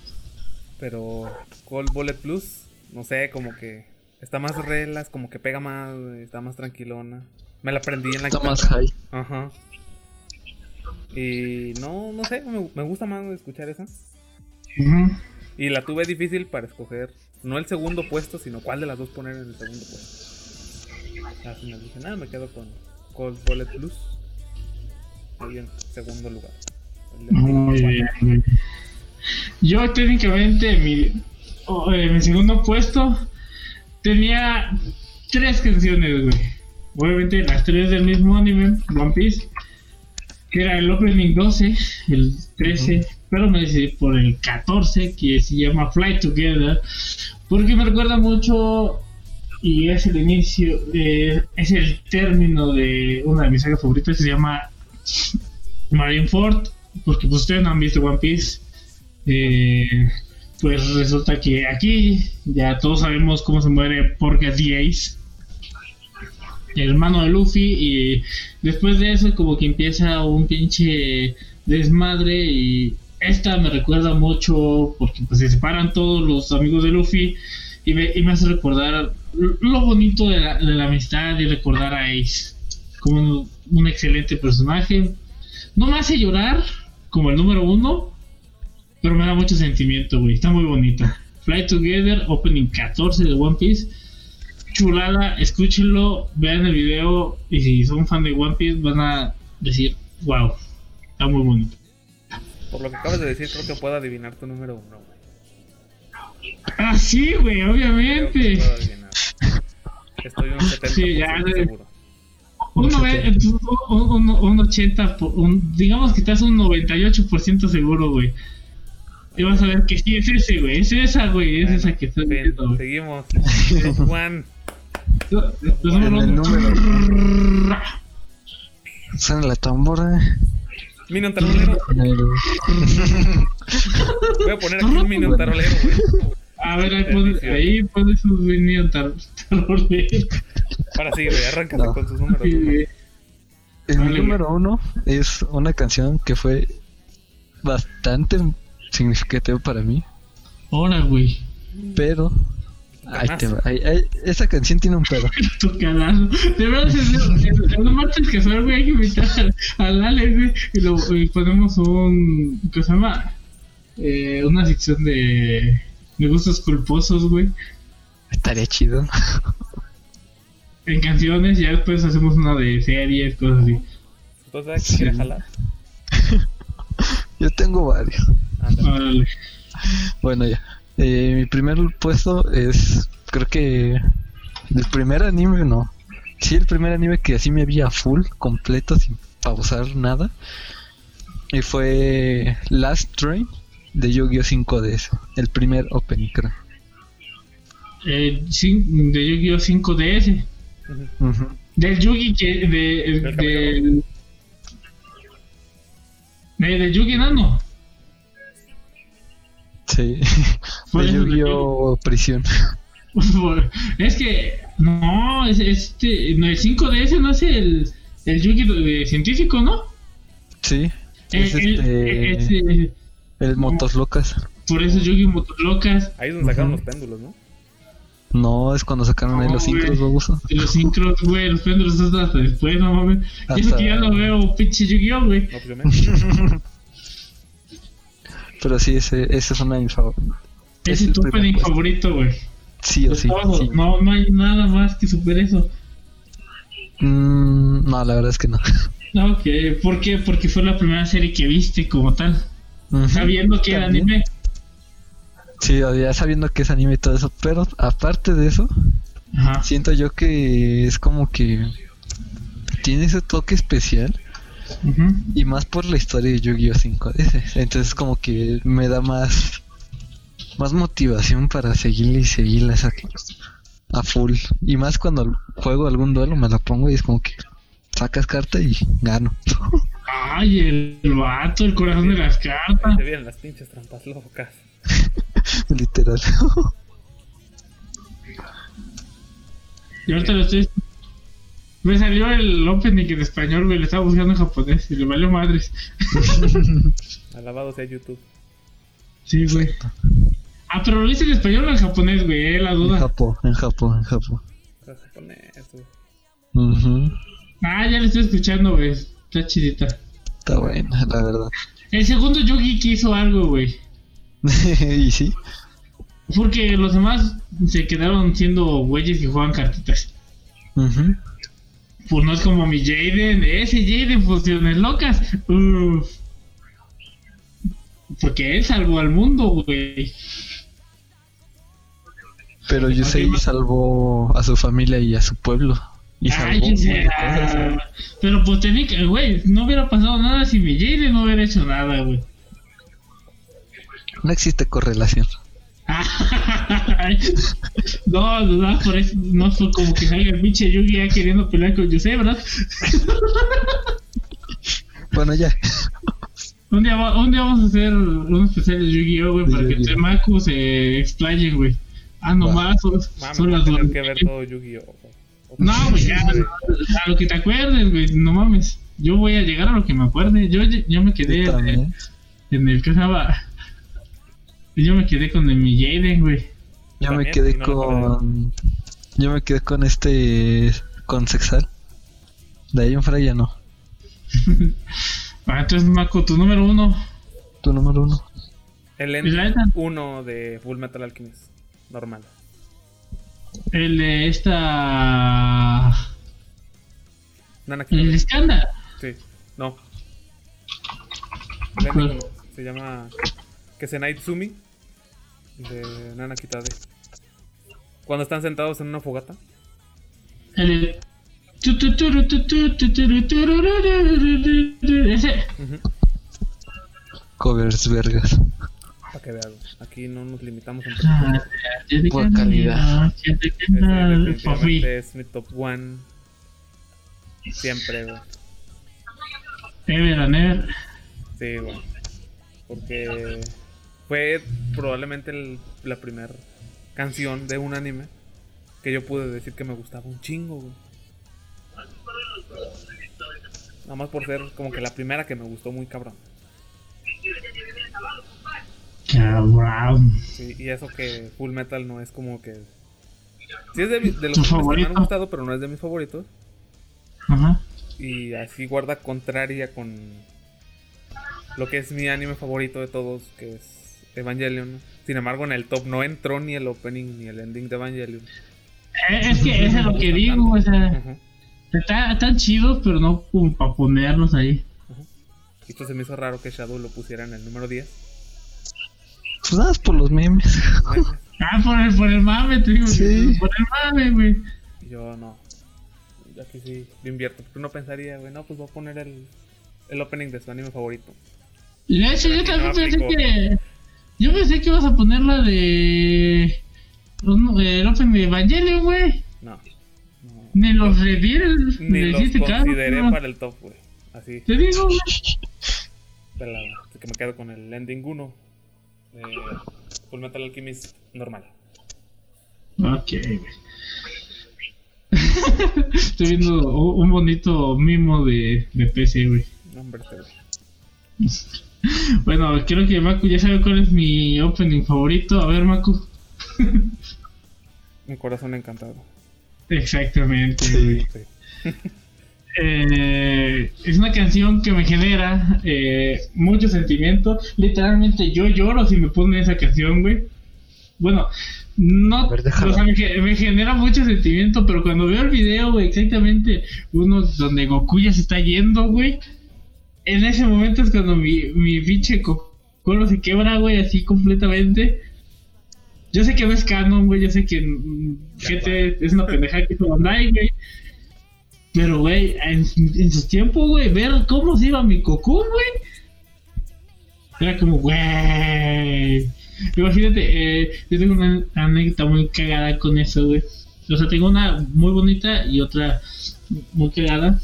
Pero Cold Bullet Plus, no sé, como que está más relas, como que pega más, está más tranquilona. Me la aprendí en la está guitarra. más high. Ajá. Y no, no sé, me, me gusta más escuchar esa. Ujú. Y la tuve difícil para escoger, no el segundo puesto, sino cuál de las dos poner en el segundo puesto. Al final dije, nada, me quedo con Cold Bullet Plus. Ahí en segundo lugar. Muy bien. Yo técnicamente mi, oh, eh, mi segundo puesto tenía tres canciones, güey. Obviamente las tres del mismo anime, One Piece. Que era el opening 12, el 13, pero me decidí por el 14, que se llama Fly Together. Porque me recuerda mucho y es el inicio, eh, es el término de una de mis sagas favoritas que se llama Marineford, porque pues, ustedes no han visto One Piece. Eh, pues resulta que aquí ya todos sabemos cómo se muere the Ace, el hermano de Luffy, y después de eso como que empieza un pinche desmadre y esta me recuerda mucho porque pues se separan todos los amigos de Luffy y me, y me hace recordar lo bonito de la, de la amistad y recordar a Ace como un, un excelente personaje. No me hace llorar como el número uno, pero me da mucho sentimiento, güey. Está muy bonita. Fly Together, Opening 14 de One Piece. Chulada, escúchenlo, vean el video y si son fan de One Piece van a decir, wow, está muy bonito. Por lo que acabas de decir, creo que puedo adivinar tu número uno, güey. Ah, sí, güey, obviamente. Estoy un 70% Sí, ya, güey. seguro. Un, Un un, un, un 80, por- un- digamos que estás un 98% seguro, güey. Y vas a ver que sí es ese, güey. Es esa, güey. Es esa que estoy viendo, güey. seguimos. Número. Suena la tambora. Minion Tarolero. Voy a poner aquí un Minion Tarolero, güey. A ver, ahí pones, ahí pones sus Minion tar- tarolero. Ahora sí, güey, arráncate No. con sus números. Sí, güey. güey. El Vale. número uno es una canción que fue bastante significativa para mí, Ahora, güey. pero ahí te va, ahí- ahí- esa canción tiene un pedo. Tu calazo. De verdad, el, el martes que güey, hay que invitar al, al Alex, güey. Y, lo, y ponemos un. ¿Qué se llama? Eh, una sección de. De gustos culposos, güey. Estaría chido. En canciones, ya después hacemos una de series, cosas así. Entonces, ¿a Sí. jalar? Yo tengo varios. Ándale. Bueno, ya. Eh, mi primer puesto es, creo que el primer anime, no. Sí, el primer anime que así me vi a full, completo, sin pausar nada. Y fue Last Train de Yu-Gi-Oh 5DS. El primer opening, creo. Eh, de Yu-Gi-Oh 5DS. Ujú. Ujú. Del Yugi que. De, Del del. De, del Yugi Nano. Sí. De Yu-Gi-Oh Prisión. Es que. No, es este. No, el 5DS no es el. El Yugi de- científico, ¿no? Sí. Es Eh, el- este. eh, ese- El Motos Locas. por eso Yugi Motolocas. Ahí es donde sacaron Ujú. los péndulos, ¿no? No, es cuando sacaron ahí No, los güey. sincros, baboso. Los sincros, güey, los péndulos hasta hasta después, no mames. Y eso Hasta- que ya lo veo, pinche Yu-Gi-Oh, güey. No, pues Pero sí, ese, ese es una de mis favoritas. Ese es tu opening puesto. favorito, güey. Sí o sí. No, no hay nada más que super eso. Mm, no, la verdad es que no. Ok, ¿por qué? Porque fue la primera serie que viste como tal. Sabiendo que era anime. Sí, ya sabiendo que es anime y todo eso. Pero aparte de eso, Ajá. siento yo que es como que tiene ese toque especial. Y más por la historia de Yu-Gi-Oh 5DS. Entonces como que me da más más motivación para seguirle y seguirle esa a full. Y más cuando juego algún duelo me la pongo y es como que sacas carta y gano. Ay, el, el vato, el corazón de las cartas. te vienen las pinches trampas locas. Literal. Y ahorita lo estoy. Me salió el opening en español, güey. Lo estaba buscando en japonés y le valió madres. Alabado sea YouTube. Sí, güey. Ah, pero lo hice en español o en japonés, güey, eh, la en duda. Japón, en Japón, en Japón. Está japonés, güey. Ujú. Ah, ya lo estoy escuchando, güey. Está chidita. Está buena, la verdad. El segundo Yugi que hizo algo, güey. y sí, Porque los demás se quedaron siendo güeyes que juegan cartitas. ujú. Pues no es como mi Jaden. Ese Jaden funciones locas. Uf. Porque él salvó al mundo, güey. pero Yusei salvó a su familia y a su pueblo. Y salvó Ay, cosas. ah, Pero pues tenía que, güey, no hubiera pasado nada si mi Jaden no hubiera hecho nada, güey. No existe correlación. No, no, por eso no fue como que salga el pinche Yugi ya queriendo pelear con Yusei, ¿verdad? Bueno, ya. Un día, va- un día vamos a hacer un especial de Yu-Gi-Oh, güey, para que Yu-Gi-Oh. Temaku se explayen, güey. Ah, nomás, son, Mames, son voy a las dos. que ver todo Yu-Gi-Oh. No, güey, ya, a lo que te acuerdes, güey, no mames. Yo voy a llegar a lo que me acuerde. Yo, yo me quedé en, en el que se llama. Yo me quedé con el mi Jaden, güey. Yo me quedé no con. Yo me quedé con este. Con Sexal. De ahí en fuera ya no. Ah, entonces, Mako, tu número uno. Tu número uno. El end 1 de Full Metal Alchemist. Normal. El de esta. Nana El escándalo. Sí. No. El ending uno. Se llama Kesenai Tsumi. De Nana Kitade. Cuando están sentados en una fogata. El. Ese. Covers vergas. Para que veas, güey. aquí no nos limitamos en Ah, Por calidad. Definitivamente es mi top one. Siempre, güey. Ever and ever. Sí, güey. Porque fue probablemente el- la primera canción de un anime que yo pude decir que me gustaba un chingo, güey. Nada más por ser como que la primera que me gustó muy cabrón. Cabrón. Sí, y eso que Full Metal no es como que. Sí es de, de los ¿Tu animes que me han gustado, pero no es de mis favoritos. Ajá. Y así guarda contraria con lo que es mi anime favorito de todos, que es Evangelion. Sin embargo, en el top no entró ni el opening ni el ending de Evangelion. Eh, Es que eso es lo que digo, o sea, Ujú, está- están chidos, pero no como para ponerlos ahí. ujú. Y esto se me hizo raro que Shadow lo pusiera en el número 10. Pues nada, es por los memes. Memes. Ah, por el, por el mame, te digo, Sí. por el mame, güey. Yo no. Yo aquí sí lo invierto. Porque uno pensaría, güey, no, pues voy a poner el, el opening de su anime favorito. Y de hecho, yo también no pensé que. Yo pensé que ibas a poner la de. uno- El Open de Evangelion, güey. No. no. Ni los redieres. Ni los consideré para el top, güey. Así. Te digo, güey. Que me quedo con el ending 1 de Full Metal Alchemist normal. Ok. Estoy viendo un bonito mimo de, de PC, güey. Hombre. Bueno, creo que Maku ya sabe cuál es mi opening favorito. A ver, Maku. Mi corazón encantado. Exactamente. Sí. Eh, es una canción que me genera eh, mucho sentimiento. Literalmente yo lloro si me ponen esa canción, güey. Bueno, no, ver, déjala. o sea, me, me genera mucho sentimiento, pero cuando veo el video, güey, exactamente uno donde Goku ya se está yendo, güey. En ese momento es cuando mi, mi pinche colo se quebra, güey, así completamente. Yo sé que no es canon, güey, yo sé que mm, GT es una pendejada que hizo Bandai, güey. Pero, güey, en, en sus tiempos, güey, ver cómo se iba mi Cocoon, güey. Era como, güey. Imagínate, eh, yo tengo una anécdota muy cagada con eso, güey. O sea, tengo una muy bonita y otra muy cagada.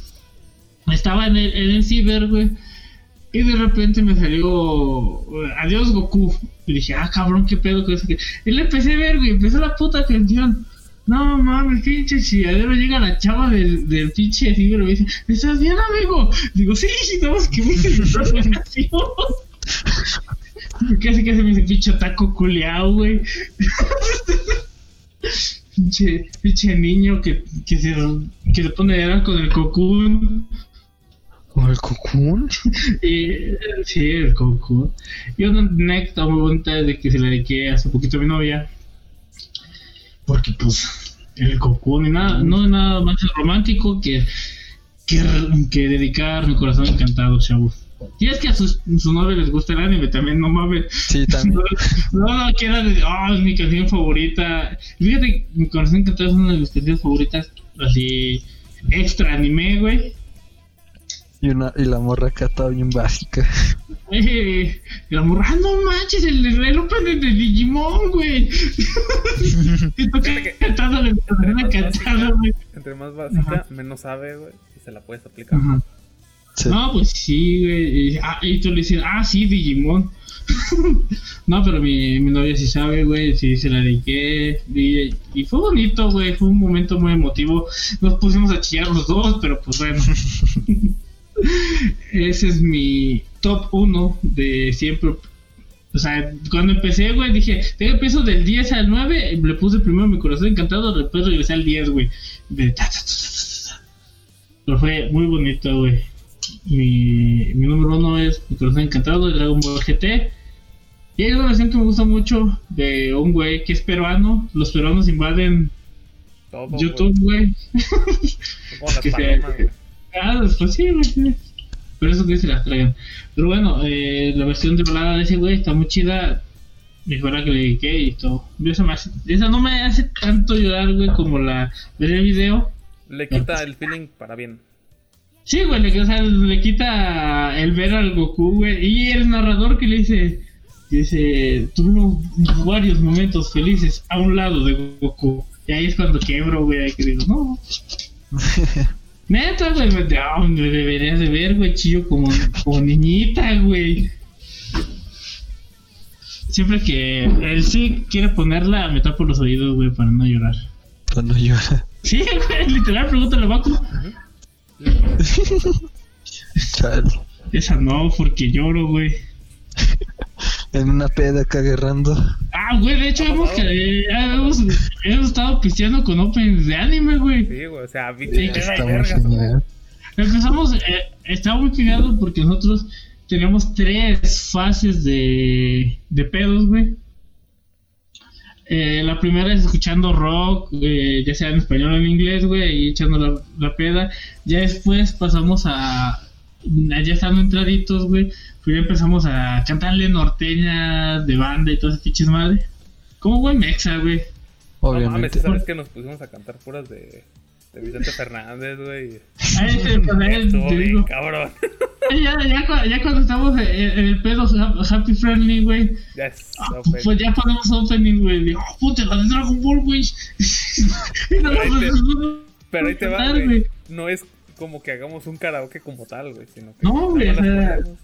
Estaba en el, en el ciber, güey. Y de repente me salió eh, Adiós Goku. Y dije, ah, cabrón, qué pedo con eso. que-". Y le empecé a ver, güey. Empezó la puta canción. No mames, pinche chilladero. Llega la chava del, pinche ciber y me dice, ¿estás bien, amigo? Digo, sí, nada más que me la canción. Casi casi me dice pinche taco culeado, güey. pinche, pinche niño que, que, se, que se pone a llorar con el cocoon. ¿O el Cocoon? Y, sí, el cocoon. Y una anécdota muy bonita de que se la dediqué hace poquito a mi novia. Porque, pues, el cocoon y nada, no es nada más romántico que, que, que dedicar mi corazón encantado, chavos. Y es que a sus, su novia les gusta el anime también, no mames. Sí, también. No, no, que era de, oh, es mi canción favorita. Fíjate, mi corazón encantado es una de mis canciones favoritas, así, extra anime, güey. Y, una, y la morra acá estaba bien básica. Eh, y la morra, "Ah, no manches, el, el opening de Digimon, güey. y toca cantando, le canción cantando, güey. Entre más básica, Ajá. menos sabe, güey. Y se la puedes aplicar. Ajá. Sí. No, pues sí, güey. Y, ah, y tú le dices, ah, sí, Digimon. no, pero mi, mi novia sí sabe, güey. Sí, se la dediqué. Y, y fue bonito, güey. Fue un momento muy emotivo. Nos pusimos a chillar los dos, pero pues bueno. Ese es mi top 1 de siempre. O sea, cuando empecé, güey, dije, tengo empiezo del 10 al 9. Le puse primero mi corazón encantado. Después regresé al 10, güey. De. Pero fue muy bonito, güey. Mi, mi número uno es Mi Corazón Encantado de Dragon Ball GT. Y hay una versión que me gusta mucho de un güey que es peruano. Los peruanos invaden Todo, YouTube, güey. que se-. Ah, después sí, güey. Pero eso que se las traigan. Pero bueno, eh, la versión de balada de ese güey está muy chida. Fue la que le dediqué y todo. Esa, me hace- esa no me hace tanto llorar, güey, como la del video. Le quita el feeling para bien. Sí, güey, le, o sea, le quita el ver al Goku, güey. Y el narrador que le dice, dice, tuvimos varios momentos felices a un lado de Goku. Y ahí es cuando quebro, güey, ahí que digo, no. Neta, güey, me, no, me deberías de ver, güey, chillo como, como niñita, güey. Siempre que él sí quiere ponerla, me tapo los oídos, güey, para no llorar. Cuando llora. Sí, güey, literal, pregúntale a. Chale. Esa no, porque lloro, güey. En una peda acá agarrando. Ah, güey, de hecho hemos, que- ya hemos, hemos estado pisteando con opens de anime, güey. Sí, güey, o sea, Sí, pinche está muy genial. Empezamos, eh, estaba muy pegado porque nosotros teníamos tres fases de, de pedos, güey. Eh, la primera es escuchando rock, eh, ya sea en español o en inglés, güey, y echando la, la peda. Ya después pasamos a, ya estando entraditos, güey, pues ya empezamos a cantarle norteña de banda y todas esas pinches madre. Como buen mexa, güey. No mames, Obviamente. ¿sabes que nos pusimos a cantar puras de, de Vicente Fernández, güey? Ahí te, pues, te digo. cabrón. Ya, ya, cu- ya cuando estamos en, en el pedo ha- happy friendly, güey. Ya es. Ah, open. Pues ya ponemos opening, güey. "Ah, puta, la de Dragon Ball, güey. Y no, Ahí pues, te- Pero ahí te va, cantar, güey. No es como que hagamos un karaoke como tal, güey, sino que No, güey.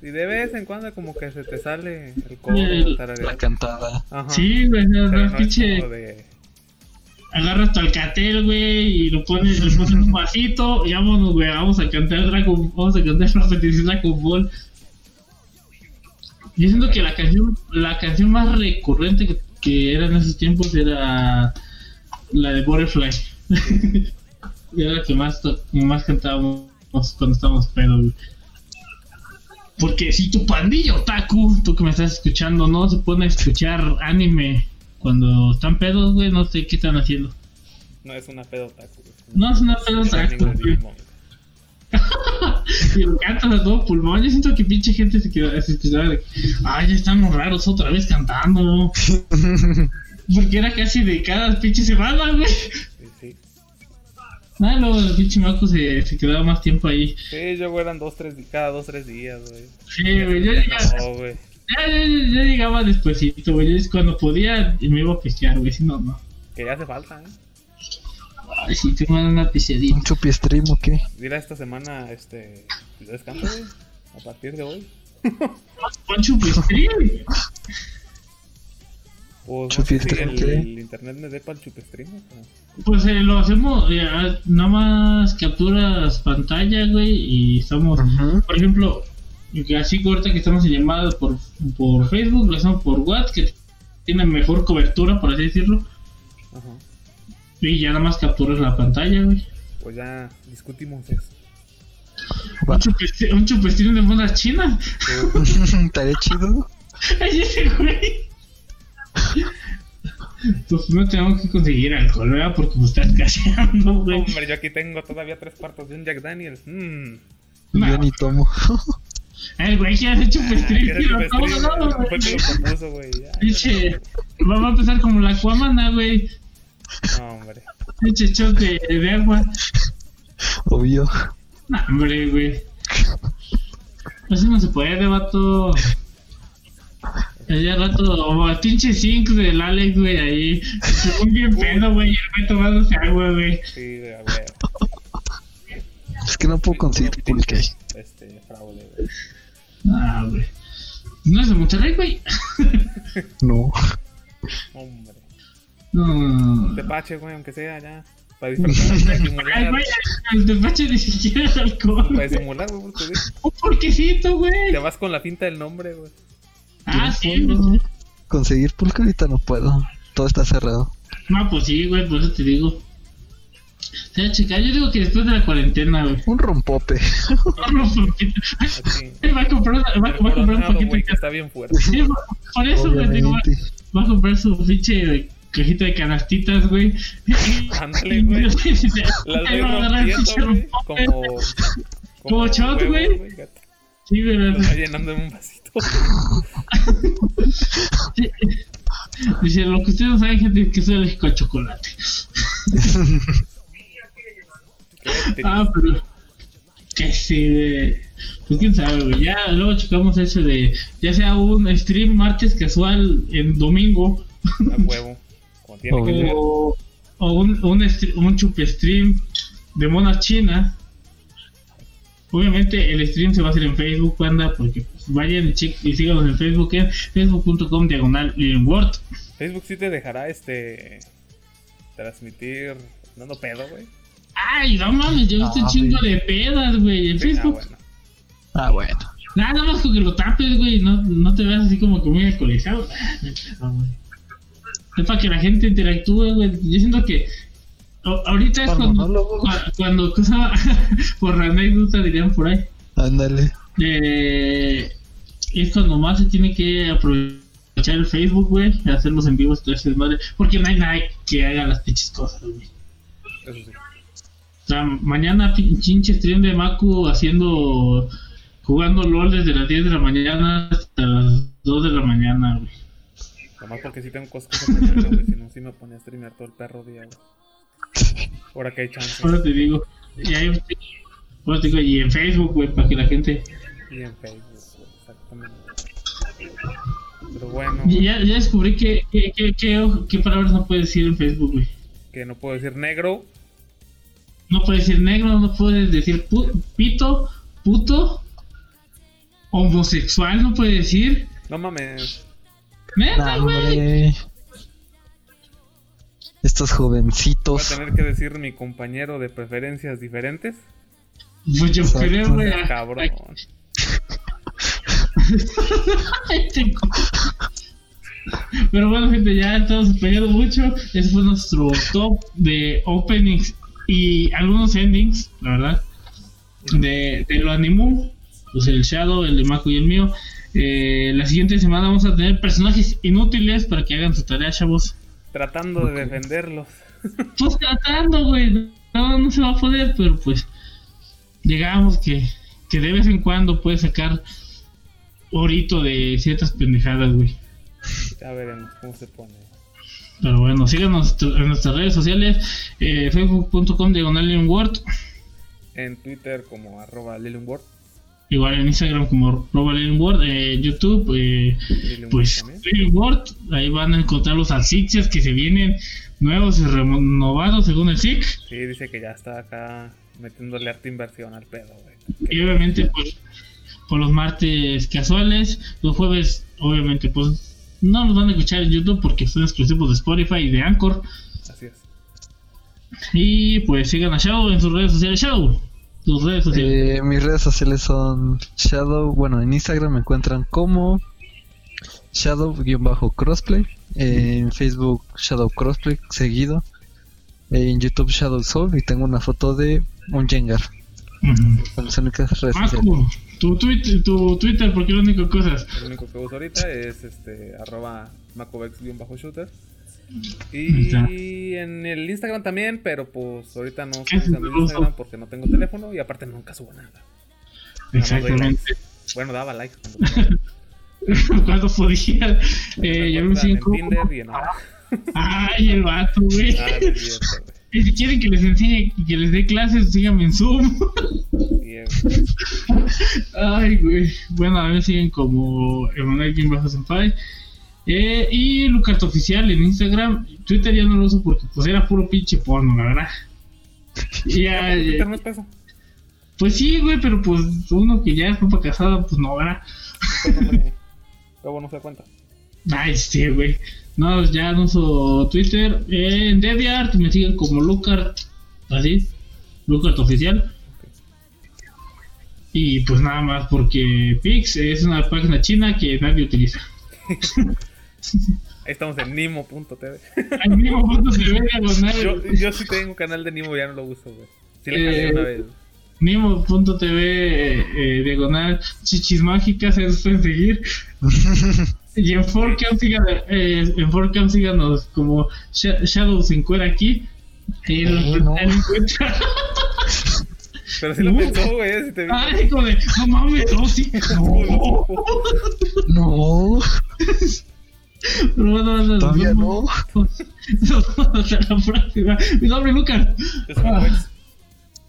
Y de vez en cuando como que se te sale el tararear. La cantada. Ajá. Sí, güey, no, no pinche. de... Agarras tu alcatel, güey, y lo pones, le pones en un vasito, y vámonos, güey, vamos a cantar Dragon Vamos a cantar la petición Dragon Ball. Yo siento que la canción, la canción más recurrente que, que era en esos tiempos era la de Butterfly. era la que más, to- más cantábamos cuando estábamos pedos, güey. Porque si tu pandilla otaku, tú que me estás escuchando, no se pone a escuchar anime cuando están pedos, güey, no sé qué están haciendo. No es una pedotaku. güey. No es una pedotaku, ningún güey. Digimon. Y lo cantan a todo pulmón. Yo siento que pinche gente se quedó se quedaba de que, ay, ya estamos raros otra vez cantando. Porque era casi de cada pinche semana, güey. Nada, luego el pinche Maco se, se quedaba más tiempo ahí. Sí, yo, güey, eran dos, tres, cada dos, tres días, güey. Sí, güey, yo Ya llegaba, No, güey. ya, ya- ya- ya llegaba despuesito, güey. Yo cuando podía y me iba a pistear, güey. Si no, no. Que ya hace falta, ¿eh? Ay, sí, tengo una pisteadita. ¿Un chupi stream o qué? Mira, esta semana, este... Yo descanso, güey. A partir de hoy. Poncho Pistrín. O no Chupi sé si stream, el, ¿qué? el internet me dé para el chupestream. Pues eh, lo hacemos, eh, ah, nada más capturas pantalla, güey, y estamos, por ejemplo, así corta que estamos en llamadas por, por Facebook, lo hacemos por WhatsApp, que tiene mejor cobertura, por así decirlo, Ajá. y ya nada más capturas la pantalla, güey. Pues ya discutimos eso. Un chupestrín, un chupestrín de monas chinas. Estaría chido. Ay, ese güey. Pues no tenemos que conseguir alcohol, ¿verdad? Porque me estás caseando, güey. Hombre, yo aquí tengo todavía tres cuartos de un Jack Daniels. Mmm. No. Yo ni tomo. El güey que hace chupestrín, ¿Qué pero no, no, no, Fue que lo propuso, güey. Ya, Pinche, vamos a empezar como la Aquamana, güey. No, hombre. Pinche shot de, de agua. Obvio. No, hombre, güey. Así no se puede, vato. Allá rato, o pinche zinc del Alex, güey, ahí. Se pone bien pedo, güey, y el tomándose agua, güey. Sí, güey, a ver. Es que no puedo conseguir pulque. Este, fraude, güey. Ah, güey. No es de Monterrey, güey. No. Hombre. No. Tepache, güey, aunque sea ya. Para disfrutar, para Ay, güey, el despacho ni siquiera es alcohol. Para simular, güey, porque güey, Un porquecito, güey. te vas con la finta del nombre, güey. Ah, sí, no güey. Conseguir pulque ahorita no puedo. Todo está cerrado. No, pues sí, güey, por eso te digo. O sea, chica, yo digo que después de la cuarentena, güey. Un rompope. No, porque- Aquí. va a comprar, una- va, va a comprar un paquete güey, de está bien fuerte. Sí, por- eso, güey, digo, va, va a comprar su pinche cajita de canastitas, güey. Ándale, güey. Las Ahí voy va a agarrar el pinche rompiendo, rompope. Como. Como shot, güey. Sí, güey. Va llenando en un vasito. Dice, lo que ustedes no saben, gente, es que soy alérgico al chocolate. Ah, pero. Que güey. Pues quién sabe, güey. Ya luego checamos ese de. Ya sea un stream martes casual en domingo. A huevo. Como tiene que ser. o, o un, un, un chupe stream de mona china. Obviamente el stream se va a hacer en Facebook, banda, porque vayan y, síganos en Facebook en facebook.com diagonal Word. Facebook sí te dejará este. Transmitir. Dando pedo, güey. Ay, no mames, yo No, chingo güey. de pedas, güey, en Sí, ah, Facebook. bueno. Ah, bueno. Nada más con que lo tapes, güey, no, no te veas así como que muy alcoholizado. Ah, no. Es para que la gente interactúe, güey. Yo siento que ahorita es Por cuando, monólogo. cuando cosa, por la anécdota dirían por ahí. Ándale. Eh, es cuando más se tiene que aprovechar el Facebook, güey, y hacer los en vivos, todo ese desmadre, porque no hay nadie que haga las pinches cosas, güey. Eso sí. O sea, mañana pinche stream de Maku haciendo, jugando LOL desde las 10 de la mañana hasta las 2 de la mañana, güey. Nomás porque sí tengo cosas que hacer, güey. Si no, sí me ponía a streamear todo el perro día, güey. Ahora que hay chance. Ahora te digo, y, ahí, ahora te digo, y en Facebook, güey, para que la gente... Y en Facebook. Pero bueno, Ya, ya descubrí que, que, que, que- qué palabras no puedes decir en Facebook, güey. que no puedo decir negro. No puedes decir negro, no puedes decir pu- pito, puto, homosexual, no puedes decir. No mames. Neta, güey. Estos Voy a jovencitos. tener que decir mi compañero de preferencias diferentes. Pues yo Exacto. creo, güey. Cabrón. Pero bueno, gente, ya estamos peleando mucho. Ese fue nuestro top de openings y algunos endings, la verdad. De, de lo animu, pues el Shadow, el de Mako y el mío. Eh, la siguiente semana vamos a tener personajes inútiles para que hagan su tarea, chavos. Tratando de defenderlos. Pues tratando, güey. No, no se va a poder, pero pues. Digamos que, que de vez en cuando puedes sacar orito de ciertas pendejadas, güey. Ya veremos cómo se pone. Pero bueno, síganos en nuestras redes sociales: eh, facebook.com diagonal Word. En Twitter como arroba Lilumword. Igual en Instagram como Robert Word. Eh, YouTube, eh, pues Word. Ahí van a encontrar los asfixias que se vienen nuevos y renovados según el SIC. Sí, dice que ya está acá metiéndole harta inversión al pedo, güey. Y obviamente, pues, por los martes casuales, los jueves, obviamente, pues, no nos van a escuchar en YouTube porque son exclusivos de Spotify y de Anchor. Así es. Y pues sigan a Shadow en sus redes sociales. Shadow, tus redes sociales. Eh, mis redes sociales son Shadow. Bueno, en Instagram me encuentran como Shadow-Crossplay. En Facebook Shadow Crossplay seguido. En YouTube Shadow Soul. Y tengo una foto de un Jengar. Ujú. Son las únicas redes sociales. Maku, tu, tweet, tu Twitter, porque lo único que cosas. El único que uso ahorita es este arroba macovex-shooter. Y en el Instagram también, pero pues ahorita no ¿Qué estoy es usando el uso? Instagram porque no tengo teléfono y aparte nunca subo nada. Exactamente. Bueno, daba likes cuando podía. Eh, yo me en Tinder y en Ay, el vato, güey. Ah, es. Y si quieren que les enseñe, que les dé clases, síganme en Zoom. Ay, güey. Bueno, a mí siguen como Emanuel Kim Bajo Senpai. Eh, y Lucart Oficial en Instagram. Twitter ya no lo uso porque pues era puro pinche porno, la verdad. Y ya, no es peso. pues sí, güey, pero pues uno que ya fue para casada, pues no, ¿verdad? Luego no se da cuenta. Ay, sí, güey. No, ya no uso Twitter. Eh, en DeviantArt me siguen como Lucart. Así. Lucart Oficial. Y pues nada más porque Pix es una página china que nadie utiliza. Ahí estamos en nimo.tv. Diagonal. Yo, yo sí tengo un canal de Nimo, ya no lo uso, güey. Sí le cambié Eh, una vez. Nimo.tv eh, eh, diagonal chichis mágicas, nos pueden seguir. Y en 4cam síganos, eh, en 4cam síganos como Sha- Shadow se encuera aquí. Lo- Eh, no. encuentra. Pero sí lo no. pensó, güey. Si te. Ay, como de, no mames, no, sí. No. No, Pero bueno, bueno, nos todavía no. vemos. Nos vemos hasta la próxima. Mi nombre es Lucas.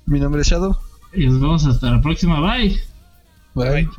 Mi nombre es Shadow. Y nos vemos hasta la próxima. Bye. Bye. Bye.